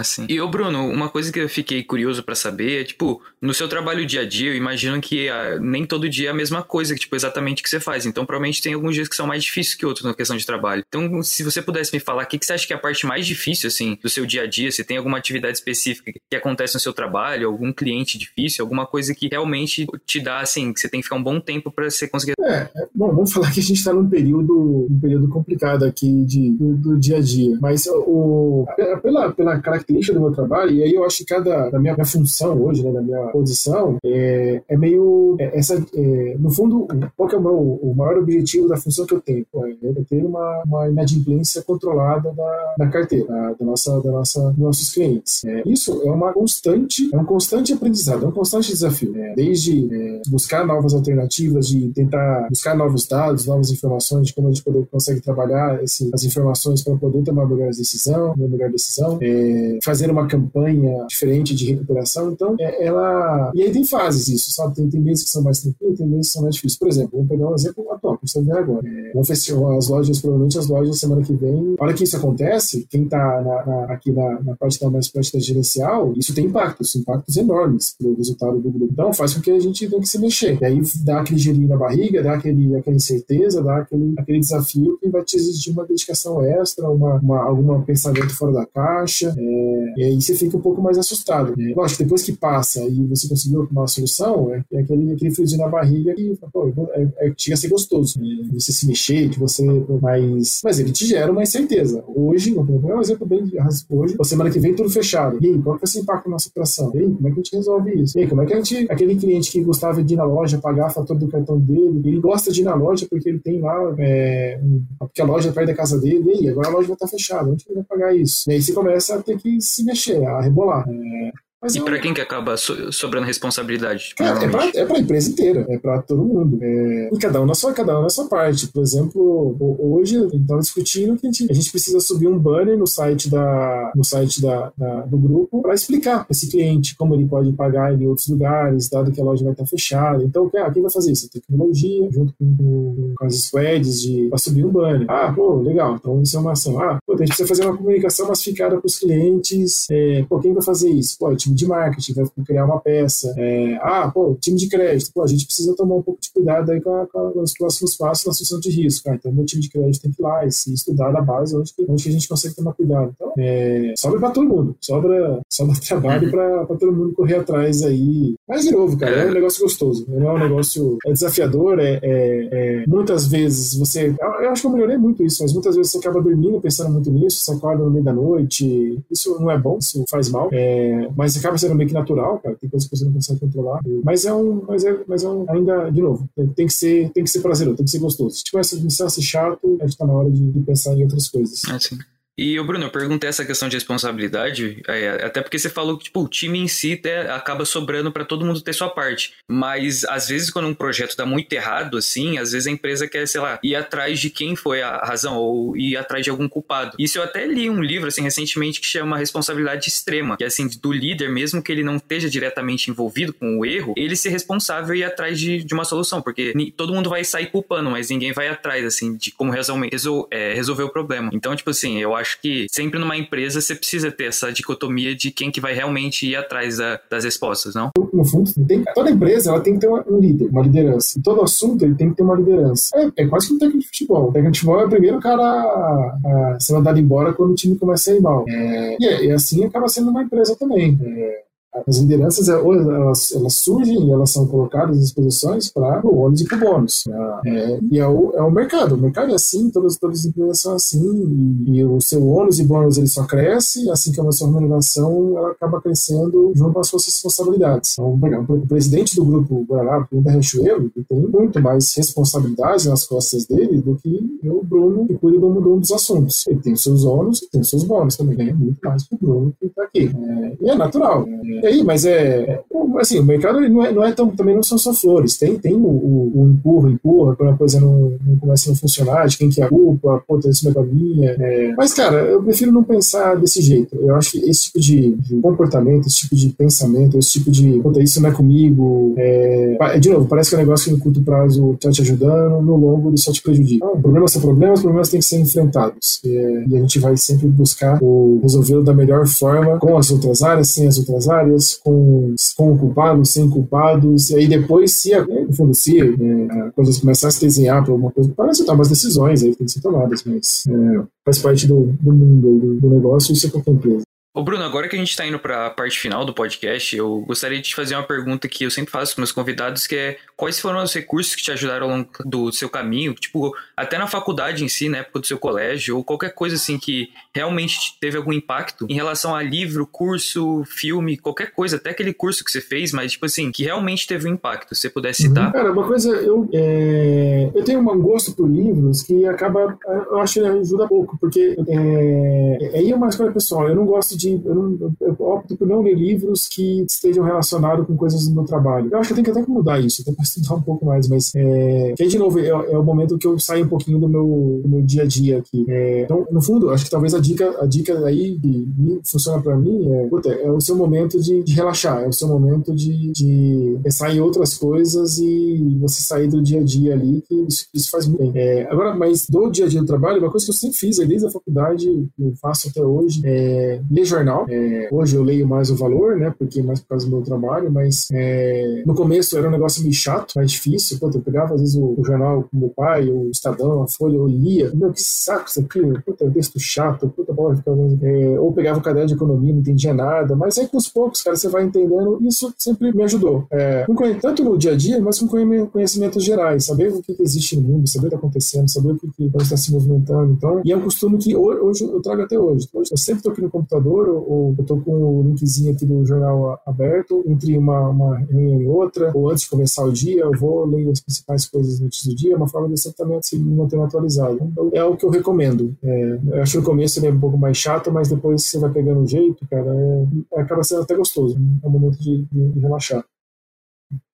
A: Assim. E ô Bruno, uma coisa que eu fiquei curioso para saber é, tipo, no seu trabalho dia a dia, eu imagino que ah, nem todo dia é a mesma coisa, que, tipo, exatamente o que você faz. Então, provavelmente tem alguns dias que são mais difíceis que outros na questão de trabalho. Então, se você pudesse me falar, o que, que você acha que é a parte mais difícil, assim, do seu dia a dia? Se tem alguma atividade específica que acontece no seu trabalho, algum cliente difícil, alguma coisa que realmente te dá, assim, que você tem que ficar um bom tempo para você conseguir.
B: É, é, bom, vamos falar que a gente tá num período, um período complicado aqui de, do, do dia a dia. Mas o, pela, pela característica do meu trabalho, e aí eu acho que cada, na minha, minha função hoje, né, na minha posição, é, é meio, é, essa, é, no fundo, qual que é o, meu, o maior objetivo da função que eu tenho? é ter uma, uma inadimplência controlada da, da carteira, da, da nossa, da nossa, dos nossos clientes. É, isso é uma constante, é um constante aprendizado, é um constante desafio. É, desde é, buscar novas alternativas, de tentar buscar novos dados, novas informações de como a gente poder, consegue trabalhar esse, as informações para poder tomar melhor decisão, melhor decisão, é, fazer uma campanha diferente de recuperação. Então, é, ela. E aí tem fases isso, sabe? Tem, tem meses que são mais tranquilos, tem meses que são mais difíceis. Por exemplo, vamos pegar um exemplo atual, que você está vendo agora. É, festival, as lojas, provavelmente as lojas, semana que vem. A hora que isso acontece, quem está aqui na, na, parte da mais da gerencial, isso tem impactos, impactos enormes para o resultado do grupo. Então, faz com que a gente tenha que se mexer. E aí dá aquele gelinho na barriga, dá aquele, aquela incerteza, dá aquele, aquele desafio que vai te exigir uma dedicação extra, uma, uma, algum pensamento fora da caixa. É, É, e aí você fica um pouco mais assustado. É, lógico, depois que passa e você conseguiu uma solução, é, é aquele, aquele friozinho na barriga que pô, é, é, a ser gostoso. Né? Você se mexer, que você mais. Mas ele te gera uma incerteza. Hoje, é um exemplo bem hoje, a semana que vem tudo fechado. E aí, qual que vai ser o impacto na nossa operação? E aí, como é que a gente resolve isso? E aí, como é que a gente. Aquele cliente que gostava de ir na loja pagar a fatura do cartão dele, ele gosta de ir na loja porque ele tem lá. É, porque a loja é perto da casa dele, e aí, agora a loja vai estar fechada. Onde ele vai pagar isso? E aí você começa a ter que se mexer, a rebolar. É,
A: mas e eu... para quem que acaba so sobrando responsabilidade?
B: É, é para é a empresa inteira, é para todo mundo. É... E cada um na sua, cada um na sua parte. Por exemplo, hoje a gente estava discutindo que a gente, a gente, precisa subir um banner no site, da, no site da, da do grupo para explicar para esse cliente como ele pode pagar em outros lugares, dado que a loja vai estar fechada. Então, ah, quem vai fazer isso? A tecnologia, junto com, com, com as squads, para subir um banner. Ah, pô, legal. Então, isso é uma ação. Ah, pô, a gente precisa fazer uma comunicação massificada para os clientes. É, pô, quem vai fazer isso? Pô, time de marketing, vai criar uma peça. É, ah, pô, time de crédito, pô, a gente precisa tomar um pouco de cuidado aí com, a, com os próximos passos na solução de risco. Ah, então, meu time de crédito tem que ir lá e se estudar na base onde, onde que a gente consegue tomar cuidado. Então, é, sobra para todo mundo, sobra, sobra trabalho uhum. para todo mundo correr atrás aí. Mas, de novo, cara, é um negócio gostoso, não é um negócio é desafiador, é, é, é muitas vezes você. Eu acho que eu melhorei muito isso, mas muitas vezes você acaba dormindo pensando muito nisso, você acorda no meio da noite, isso não é bom, isso faz mal, é, mas acaba sendo meio que natural, cara. Tem coisas que você não consegue controlar. Mas é um, mas é, mas é um, ainda, de novo, tem que ser, tem que ser prazeroso, tem que ser gostoso. Se tiver essa a ser chato, a gente tá na hora de, de pensar em outras coisas.
A: É, sim. E, Bruno, eu perguntei essa questão de responsabilidade, é, até porque você falou que tipo, o time em si até acaba sobrando para todo mundo ter sua parte. Mas, às vezes, quando um projeto dá muito errado, assim, às vezes a empresa quer, sei lá, ir atrás de quem foi a razão, ou ir atrás de algum culpado. Isso eu até li um livro, assim, recentemente, que chama Responsabilidade Extrema, que é, assim, do líder, mesmo que ele não esteja diretamente envolvido com o erro, ele ser responsável e ir atrás de, de uma solução, porque todo mundo vai sair culpando, mas ninguém vai atrás, assim, de como resolver, é, resolver o problema. Então, tipo assim, eu acho acho que sempre numa empresa você precisa ter essa dicotomia de quem que vai realmente ir atrás da, das respostas, não?
B: No fundo, tem, toda empresa ela tem que ter um líder, uma liderança. Em todo assunto ele tem que ter uma liderança. É, é quase que um técnico de futebol. O técnico de futebol é o primeiro cara a, a ser mandado embora quando o time começa a ir mal. É, e, é, e assim acaba sendo uma empresa também. É, as lideranças, elas, elas surgem e elas são colocadas em exposições para o ônus e para o bônus. É, e é o, é o mercado. O mercado é assim, todas, todas as empresas são assim, e, e o seu ônus e bônus ele só cresce, assim que a sua remuneração ela acaba crescendo junto com as suas responsabilidades. Então, o presidente do grupo Guaraná, o presidente da Riachuelo, ele tem muito mais responsabilidades nas costas dele do que o Bruno, que cuida do, do, dos assuntos. Ele tem os seus ônus e tem os seus bônus também, ganha muito mais que o Bruno que está aqui. É, e é natural. É, aí, mas é. Assim, o mercado não é, não é tão. Também não são só flores. Tem, tem o, o, o empurra, empurra, quando a coisa não, não começa a não funcionar, de quem que é a culpa, pô, tá isso não é minha. É. Mas, cara, eu prefiro não pensar desse jeito. Eu acho que esse tipo de, de comportamento, esse tipo de pensamento, esse tipo de. Puta, isso não é comigo. É... De novo, parece que é um negócio que no curto prazo tá te ajudando, no longo ele só te prejudica. Não, problemas são problemas, problemas têm que ser enfrentados. É... E a gente vai sempre buscar o resolvê-lo da melhor forma com as outras áreas, sem as outras áreas, com, com culpados, sem culpados, e aí depois, se, no fundo, se é, coisas começarem a se desenhar para alguma coisa, parece tomar umas decisões aí que tem que ser tomadas, mas é, faz parte do, do mundo, do, do negócio, isso é qualquer empresa.
A: Ô Bruno, agora que a gente está indo para a parte final do podcast, eu gostaria de te fazer uma pergunta que eu sempre faço para meus convidados, que é quais foram os recursos que te ajudaram ao longo do seu caminho, tipo, até na faculdade em si, na época do seu colégio, ou qualquer coisa assim que realmente teve algum impacto em relação a livro, curso, filme, qualquer coisa, até aquele curso que você fez, mas tipo assim, que realmente teve um impacto, se você pudesse citar. Uhum.
B: Cara, uma coisa, eu, é, eu tenho um gosto por livros que acaba, eu acho que ajuda pouco, porque é, aí é uma escolha pessoal, eu não gosto de eu, não, eu opto por não ler livros que estejam relacionados com coisas do meu trabalho. Eu acho que eu tenho que até mudar isso, até para estudar um pouco mais, mas é, que aí, de novo, é, é, o momento que eu saio um pouquinho do meu, do meu dia a dia aqui. É, então, no fundo, acho que talvez a dica, a dica aí que funciona para mim é, puta, é o seu momento de, de, relaxar, é o seu momento de, de pensar em outras coisas e você sair do dia a dia ali, que isso, isso faz muito bem. É, agora, mas do dia a dia do trabalho, uma coisa que eu sempre fiz, desde a faculdade, eu faço até hoje, é ler jornal. É, hoje eu leio mais o valor, né? Porque mais por causa do meu trabalho, mas é, no começo era um negócio meio chato mais difícil. Pô, eu pegava às vezes o, o jornal com meu pai, o Estadão, a Folha, eu lia. Meu, que saco isso aqui, puta, texto chato, puta bola, ficava, é, ou pegava o caderno de economia, não entendia nada. Mas aí com os poucos, cara, você vai entendendo. Isso sempre me ajudou. É, tanto no dia a dia, mas com conhecimentos gerais, saber o que, que existe no mundo, saber o que está acontecendo, saber o que, que está se movimentando. Então, e é um costume que hoje eu trago até hoje. hoje eu sempre estou aqui no computador, ou eu estou com o linkzinho aqui do jornal aberto, entre uma, uma reunião e outra, ou antes de começar o dia, eu vou ler as principais coisas notícias do dia, uma forma de sempre também se manter atualizado. Então, é o que eu recomendo. É, eu acho que no começo ele é um pouco mais chato, mas depois você vai pegando o jeito, cara, é, acaba sendo até gostoso. É um momento de, de, de relaxar.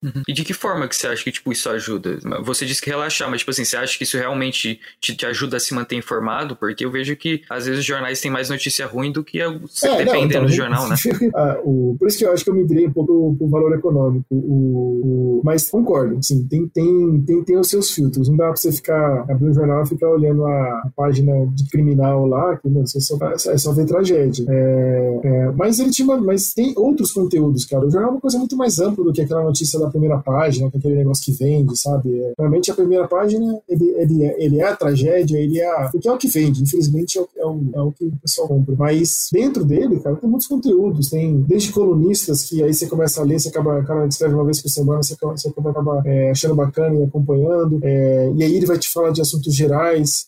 A: Uhum. E de que forma que você acha que tipo, isso ajuda? Você disse que relaxar, mas tipo assim, você acha que isso realmente te, te ajuda a se manter informado? Porque eu vejo que às vezes os jornais têm mais notícia ruim do que você é, dependendo então, do jornal, né?
B: ah, o, por isso que eu acho que eu migrei um pouco pro valor econômico. O, o, mas concordo, sim, tem, tem, tem, tem os seus filtros. Não dá pra você ficar abrindo o jornal e ficar olhando a, a, página de criminal lá, que meu, você só, é só ver tragédia. É, é, mas ele tinha. Mas tem outros conteúdos, cara. O jornal é uma coisa muito mais ampla do que aquela notícia notícia da primeira página, com aquele negócio que vende, sabe? É, realmente a primeira página, ele, ele, é, ele é a tragédia, ele é porque é o que vende, infelizmente é o, é, o, é o que o pessoal compra. Mas dentro dele, cara, tem muitos conteúdos, tem desde colunistas que aí você começa a ler, você acaba, cara, escreve uma vez por semana, você, você acaba é, achando bacana e acompanhando, é, e aí ele vai te falar de assuntos gerais,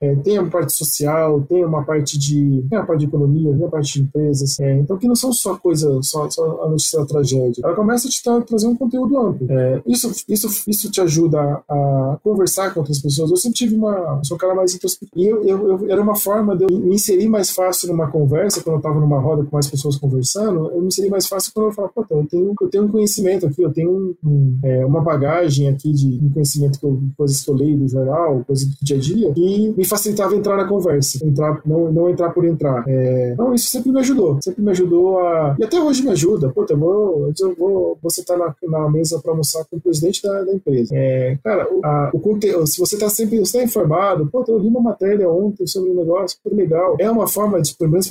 B: é, tem uma parte social, tem uma parte de, tem a parte de economia, tem a parte de empresas. É, então, que não são só coisas, só, só, a notícia da tragédia. Ela começa a te trazer um conteúdo amplo. É, isso, isso, isso te ajuda a, conversar com outras pessoas. Eu sempre tive uma. Sou um cara mais introspectivo. E eu, eu, eu, era uma forma de eu me inserir mais fácil numa conversa, quando eu estava numa roda com mais pessoas conversando. Eu me inseri mais fácil quando eu falava, pô, eu tenho, eu tenho um conhecimento aqui, eu tenho um, um, é, uma bagagem aqui de um conhecimento, que eu, coisas que eu leio do jornal, coisas do dia a dia, e me facilitava entrar na conversa, entrar, não, não entrar por entrar. É, então, isso sempre me ajudou, sempre me ajudou a. E até hoje me ajuda. Puta, eu vou, eu vou você tá na, na mesa para almoçar com o presidente da, da empresa. É, cara, o, a, o conteúdo, se você tá sempre você tá informado, pô, eu li uma matéria ontem sobre um negócio, que legal. É uma forma, de, pelo menos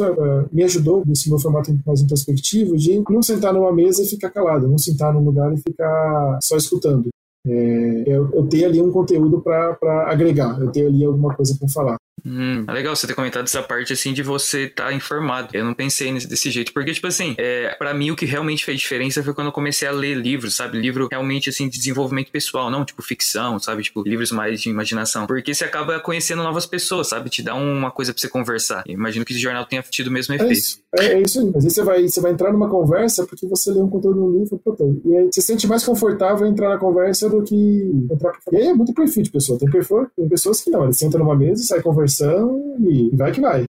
B: me ajudou nesse meu formato mais introspectivo, de não sentar numa mesa e ficar calado, não sentar num lugar e ficar só escutando. É, eu, eu tenho ali um conteúdo para agregar, eu tenho ali alguma coisa para falar.
A: Hum, é legal você ter comentado essa parte assim de você estar tá informado. Eu não pensei nesse, desse jeito, porque, tipo assim, é, para mim o que realmente fez diferença foi quando eu comecei a ler livros, sabe? Livro realmente assim de desenvolvimento pessoal, não tipo ficção, sabe? Tipo, livros mais de imaginação. Porque você acaba conhecendo novas pessoas, sabe? Te dá uma coisa pra você conversar. Eu imagino que esse jornal tenha tido o mesmo efeito. É
B: isso, é, é isso aí. Às vezes você vai, você vai entrar numa conversa porque você lê um conteúdo no livro, e aí você se sente mais confortável em entrar na conversa do que entrar. E aí é muito perfil de pessoa. Tem, perfil, tem pessoas que não, eles sentam numa mesa, sai conversando e vai que vai.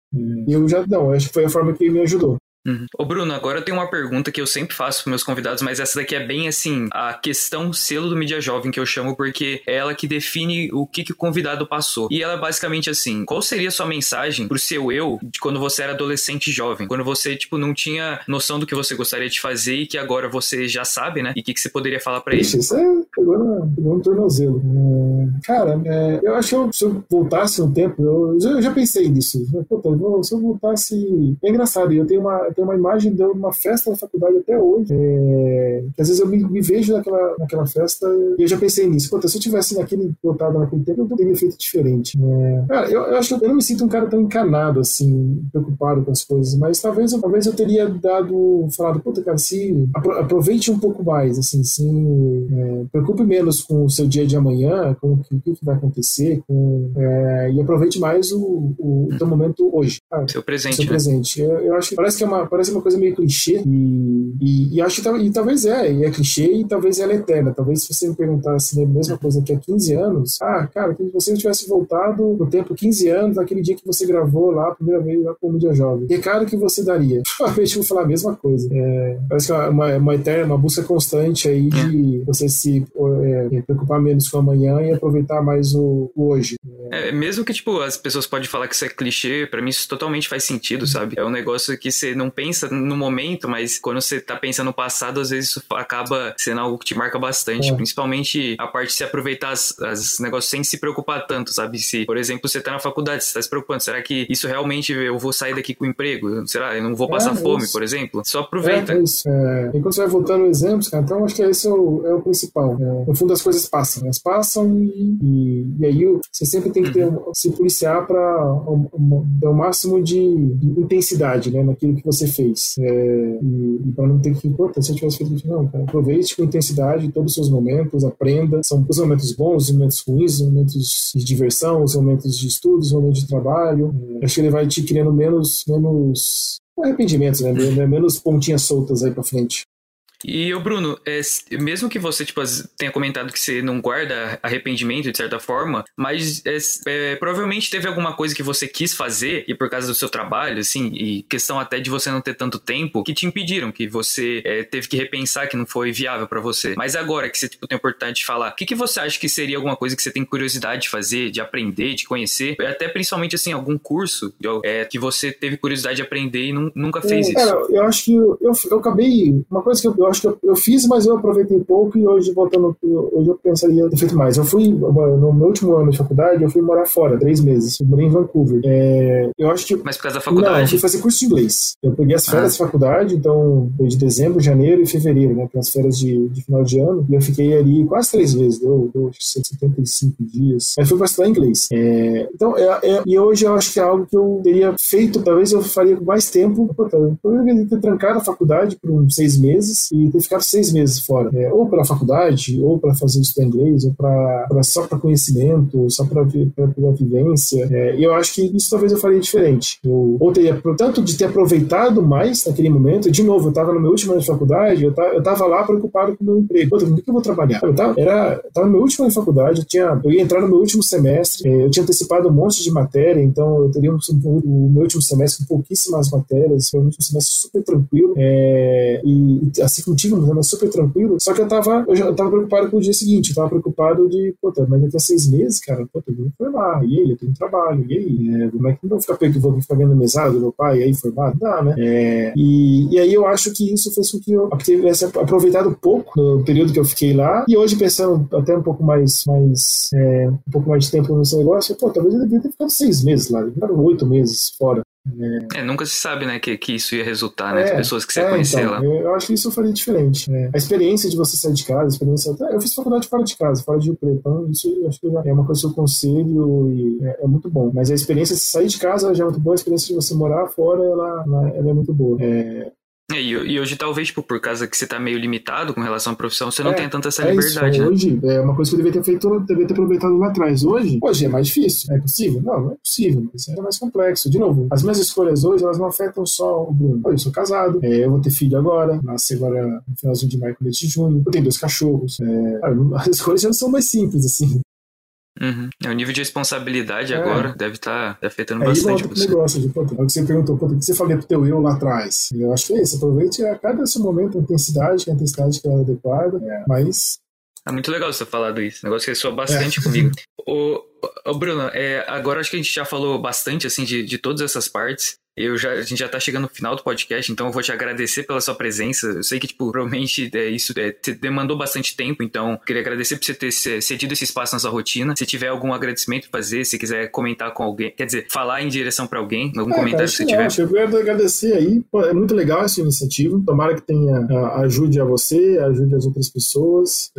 B: Eu já, não, acho que foi a forma que me ajudou.
A: Uhum. Ô Bruno, agora eu tenho uma pergunta que eu sempre faço para meus convidados, mas essa daqui é bem assim, a questão selo do mídia jovem que eu chamo porque é ela que define o que, que o convidado passou. E ela é basicamente assim, qual seria a sua mensagem pro seu eu de quando você era adolescente jovem? Quando você, tipo, não tinha noção do que você gostaria de fazer e que agora você já sabe, né? E o que, que você poderia falar para ele?
B: Isso é pegou no tornozelo. É, cara, é, eu acho que eu, se eu voltasse um tempo, eu já, eu já pensei nisso. Puta, se eu voltasse... É engraçado, eu tenho uma tem uma imagem de uma festa na faculdade até hoje. É, que às vezes eu me, me, vejo naquela, naquela festa e eu já pensei nisso. Puta, se eu tivesse naquele botado naquele tempo, eu teria feito diferente. É, cara, eu, eu, acho que eu não me sinto um cara tão encanado assim, preocupado com as coisas, mas talvez, talvez eu teria dado, falado, puta, cara, se aproveite um pouco mais, assim, se é, preocupe menos com o seu dia de amanhã, com o que, o que vai acontecer, com, é, e aproveite mais o, o, o teu momento hoje.
A: Ah, seu presente.
B: Seu né? presente. Eu, eu, acho que parece que é uma, parece uma coisa meio clichê e, e, e acho que e talvez é, e é clichê e talvez ela é eterna. Talvez se você me perguntasse a mesma coisa que há 15 anos, ah, cara, se você tivesse voltado no tempo 15 anos, naquele dia que você gravou lá a primeira vez lá com o Mídia Jovem, recado que você daria? Provavelmente vou falar a mesma coisa. É, parece que é uma, uma eterna, uma busca constante aí de você se é, preocupar menos com amanhã e aproveitar mais o, o hoje.
A: É, mesmo que, tipo, as pessoas podem falar que isso é clichê, para mim isso totalmente faz sentido, sabe? É um negócio que você não não pensa no momento, mas quando você tá pensando no passado, às vezes isso acaba sendo algo que te marca bastante. É. Principalmente a parte de se aproveitar as, as negócios sem se preocupar tanto, sabe? Se, por exemplo, você tá na faculdade, você tá se preocupando, será que isso realmente eu vou sair daqui com emprego? Será? Eu não vou passar é, fome, isso. por exemplo? Só aproveita.
B: É, isso. É. Enquanto você vai voltando no exemplo, cara, então acho que esse é o, é o principal. É, no fundo, as coisas passam. Elas passam e, e, e aí você sempre tem que ter, uhum. se policiar para dar o máximo de, de, intensidade né, naquilo que você fez. É, e, e para não ter que, pô, se eu tivesse feito isso, não, cara, aproveite com intensidade todos os seus momentos, aprenda. São os momentos bons, os momentos ruins, os momentos de diversão, os momentos de estudos, os momentos de trabalho. É, acho que ele vai te criando menos, menos arrependimentos, né? Menos pontinhas soltas aí pra frente.
A: E o Bruno, é, mesmo que você tipo, tenha comentado que você não guarda arrependimento de certa forma, mas é, é, provavelmente teve alguma coisa que você quis fazer e por causa do seu trabalho, assim, e questão até de você não ter tanto tempo, que te impediram, que você é, teve que repensar que não foi viável para você. Mas agora que você tipo, tem a oportunidade de falar, o que, que você acha que seria alguma coisa que você tem curiosidade de fazer, de aprender, de conhecer, até principalmente assim algum curso é, que você teve curiosidade de aprender e nunca fez isso?
B: eu acho que eu, eu, eu acabei uma coisa que eu acho que eu, eu, fiz, mas eu aproveitei pouco e hoje, voltando, hoje eu pensaria ter feito mais. Eu fui, no meu último ano de faculdade, eu fui morar fora, três meses. Eu morei em Vancouver. É, eu acho que.
A: Mas por causa da faculdade? Não,
B: eu fui fazer curso de inglês. Eu peguei as férias ah. da faculdade, então foi de dezembro, janeiro e fevereiro, né? As férias de, de, final de ano. E eu fiquei ali quase três meses, deu, deu 75 dias. Mas fui pra estudar inglês. É, então, é, é, e hoje eu acho que é algo que eu teria feito, talvez eu faria mais tempo. eu deveria ter trancado a faculdade por uns seis meses e ter ficado seis meses fora, é, ou pela faculdade, ou para fazer estudar inglês, ou para só para conhecimento, só para a vivência. É, e eu acho que isso talvez eu faria diferente. Eu, ou teria, tanto de ter aproveitado mais naquele momento, de novo, eu estava no meu último ano de faculdade, eu estava eu tava lá preocupado com o meu emprego. Puta, que eu vou trabalhar? Eu estava era, tava no meu último ano de faculdade, eu, tinha, eu ia entrar no meu último semestre, é, eu tinha antecipado um monte de matéria, então eu teria um, o meu último semestre com pouquíssimas matérias, foi um semestre super tranquilo. É, e assim como tive mas super tranquilo. Só que eu tava, eu, já, eu tava preocupado com o dia seguinte, eu tava preocupado de, puta, mas daqui a seis meses, cara, puta, eu vou formar, e aí, eu tenho trabalho, e aí, é, como é que não vou ficar peito, vou ficar vendo mesado do meu pai, e aí formado? Dá, né? É, e, e aí eu acho que isso fez com que eu tivesse aproveitado pouco no período que eu fiquei lá, e hoje pensando até um pouco mais, mais é, um pouco mais de tempo nesse negócio, pô, talvez eu devia ter ficado seis meses lá, oito meses fora.
A: É, nunca se sabe, né, que, que isso ia resultar, né? É, pessoas que você é, conhecer
B: então,
A: lá.
B: Eu acho que isso faria diferente. Né? A experiência de você sair de casa, a experiência. Até, eu fiz faculdade fora de casa, fora de Rio Preto, então isso eu acho que já é uma coisa que eu conselho e é, é, muito bom. Mas a experiência de sair de casa já é muito boa, a experiência de você morar fora, ela, ela, ela é muito boa. É,
A: é, e, hoje, talvez, tipo, por causa que você tá meio limitado com relação à profissão, você não é, tem tanta essa é liberdade,
B: isso.
A: né?
B: Hoje, é uma coisa que eu devia ter feito, devia ter aproveitado lá atrás. Hoje, hoje é mais difícil. É possível? Não, não é possível, mas é mais complexo. De novo, as minhas escolhas hoje, elas não afetam só o Bruno. Eu sou casado, é, eu vou ter filho agora, nasce agora no finalzinho de maio, começo de junho, eu tenho dois cachorros. É, as escolhas já são mais simples, assim.
A: Uhum. É, o nível de responsabilidade é. agora deve estar tá afetando Aí bastante
B: você. negócio de, pô, é o que você perguntou, o que você falou pro teu eu lá atrás? Eu acho que é isso, aproveite a cada esse momento a intensidade, que é a intensidade que é adequada, é. mas...
A: É muito legal você ter falado isso, negócio que ressoa bastante é. comigo. o, o Bruno, é, agora acho que a gente já falou bastante, assim, de, de todas essas partes. Eu já, a gente já tá chegando no final do podcast, então eu vou te agradecer pela sua presença. Eu sei que, tipo, provavelmente é, isso é, demandou bastante tempo, então queria agradecer por você ter cedido esse espaço na sua rotina. Se tiver algum agradecimento pra fazer, se quiser comentar com alguém, quer dizer, falar em direção para alguém, algum é, comentário que você tiver.
B: eu quero agradecer aí. É muito legal essa iniciativa. Tomara que tenha ajude a você, ajude as outras pessoas.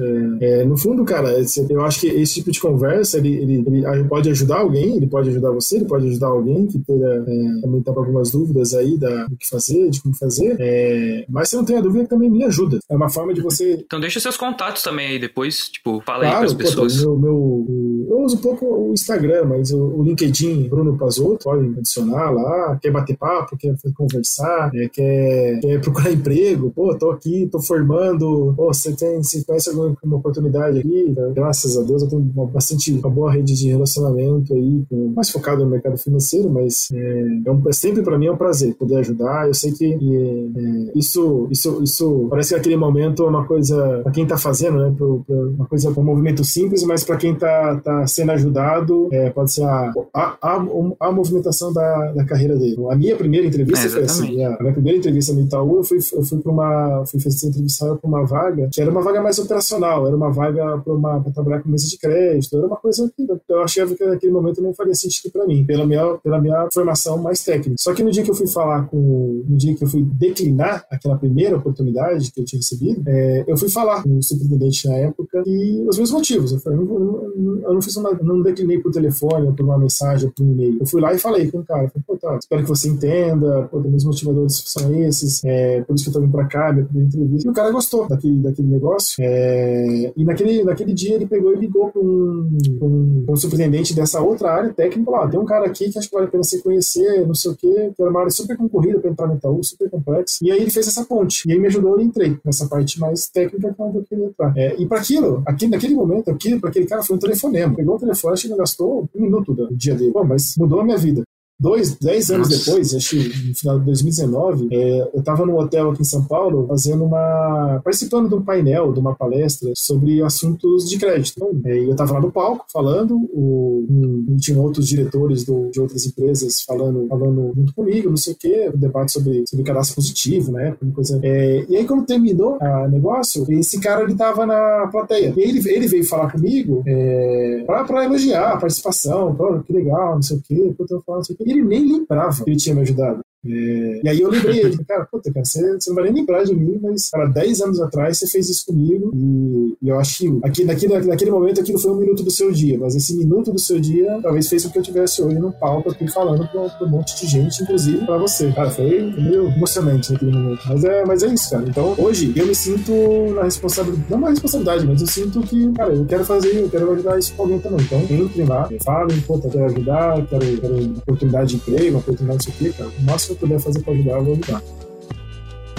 B: É, é, no fundo, cara, eu acho que esse tipo de conversa ele, ele, ele, pode ajudar alguém, ele pode ajudar você, ele pode ajudar alguém que tenha, é, também tá algumas dúvidas aí da, do que fazer, de como fazer, é, mas se não tem a dúvida, também me ajuda. É uma forma de você.
A: Então deixa seus contatos também aí depois, tipo, fala claro, aí as pessoas.
B: Pô, meu, meu, eu uso um pouco o Instagram, mas o, o LinkedIn, Bruno Pazotto, podem adicionar lá, quer bater papo, quer conversar, é, quer, quer, procurar emprego, pô, tô aqui, tô formando, pô, você tem, você conhece alguma oportunidade aqui? Graças a Deus eu tenho uma, bastante, uma boa rede de relacionamento aí, com, mais focado no mercado financeiro, mas é, é, um, é sempre para mim é um prazer poder ajudar. Eu sei que é, isso, isso, isso parece que aquele momento é uma coisa para quem está fazendo, né? Pro, pro, uma coisa, um movimento simples, mas para quem está tá sendo ajudado, é, pode ser a, a, a, a movimentação da, da, carreira dele. A minha primeira entrevista é, foi assim, a minha primeira entrevista no Itaú, eu fui, eu fui para uma, fui fazer entrevista para uma vaga, que era uma vaga mais operacional, era uma vaga para trabalhar com mesa de crédito, era uma coisa que eu achava que naquele momento não faria sentido para mim, pela minha, pela minha formação mais técnica. Só que no dia que eu fui falar com, no dia que eu fui declinar aquela primeira oportunidade que eu tinha recebido, é, eu fui falar com o superintendente na época e os meus motivos. Eu, falei, eu, não, eu não, fiz uma, não declinei por telefone, por uma mensagem, por um e-mail. Eu fui lá e falei com o cara, falei, pô, tá, espero que você entenda, pô, meus motivadores são esses, é, por isso que eu tô vindo pra cá, minha primeira entrevista. E o cara gostou daquele, daquele negócio. É, e naquele, naquele dia ele pegou e ligou para um, um, um superintendente dessa outra área técnica, lá, tem um cara aqui que acho que vale a pena você conhecer, não sei o quê, que era uma área super concorrida para entrar no Itaú, super complexa. E aí ele fez essa ponte. E aí me ajudou e entrei nessa parte mais técnica que eu queria entrar. É, e para aquilo, aqui, naquele momento, aquilo, para aquele cara foi um telefonema. Pegou o telefone, ele gastou um minuto do dia dele. Mas mudou a minha vida dois, dez anos Nossa. depois, acho que no final de 2019, é, eu estava num hotel aqui em São Paulo fazendo uma. participando de um painel, de uma palestra sobre assuntos de crédito. Então, é, eu estava lá no palco falando, o, um, tinha outros diretores do, de outras empresas falando, falando junto comigo, não sei o quê, um debate sobre, sobre cadastro positivo, né? Coisa. É, e aí, quando terminou o negócio, esse cara ele estava na plateia. E ele, ele veio falar comigo é, para elogiar a participação, que legal, não sei o quê, eu falando, não sei o quê ele nem lembrava que ele tinha me ajudado. É, e aí eu lembrei ele, cara, puta, cara, você, você, não vai nem lembrar de mim, mas, cara, 10 anos atrás você fez isso comigo e, e eu acho que aqui, naquele, naquele momento aquilo foi um minuto do seu dia, mas esse minuto do seu dia talvez fez com que eu tivesse hoje no palco aqui falando pra, pra um monte de gente, inclusive pra você. Cara, foi meio emocionante naquele momento. Mas é, mas é isso, cara. Então, hoje eu me sinto na responsabilidade, não na responsabilidade, mas eu sinto que, cara, eu quero fazer, eu quero ajudar isso com alguém também. Então, entrem lá, falem, eu quero ajudar, quero, quero oportunidade de emprego, uma oportunidade de aqui, cara. Que eu puder fazer para ajudar, eu vou ajudar.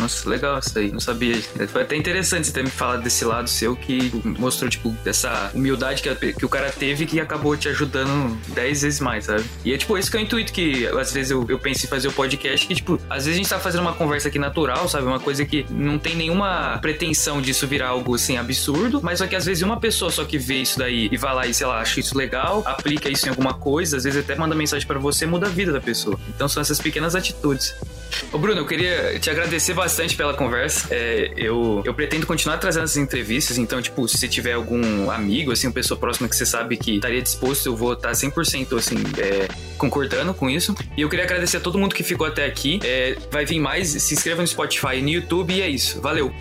A: Nossa, legal isso aí. Não sabia. Foi até interessante você ter me falado desse lado seu que mostrou, tipo, dessa humildade que, que o cara teve que acabou te ajudando 10 vezes mais, sabe? E é tipo, esse que é o intuito que às vezes eu, eu penso em fazer o podcast, que, tipo, às vezes a gente tá fazendo uma conversa aqui natural, sabe? Uma coisa que não tem nenhuma pretensão disso virar algo assim absurdo, mas só que às vezes uma pessoa só que vê isso daí e vai lá e, sei lá, acha isso legal, aplica isso em alguma coisa, às vezes até manda mensagem para você, muda a vida da pessoa. Então são essas pequenas atitudes. Ô Bruno, eu queria te agradecer bastante pela conversa. É, eu, eu pretendo continuar trazendo essas entrevistas, então, tipo, se tiver algum amigo, assim, uma pessoa próxima que você sabe que estaria disposto, eu vou estar 100% assim, é, concordando com isso. E eu queria agradecer a todo mundo que ficou até aqui. É, vai vir mais, se inscreva no Spotify e no YouTube e é isso. Valeu!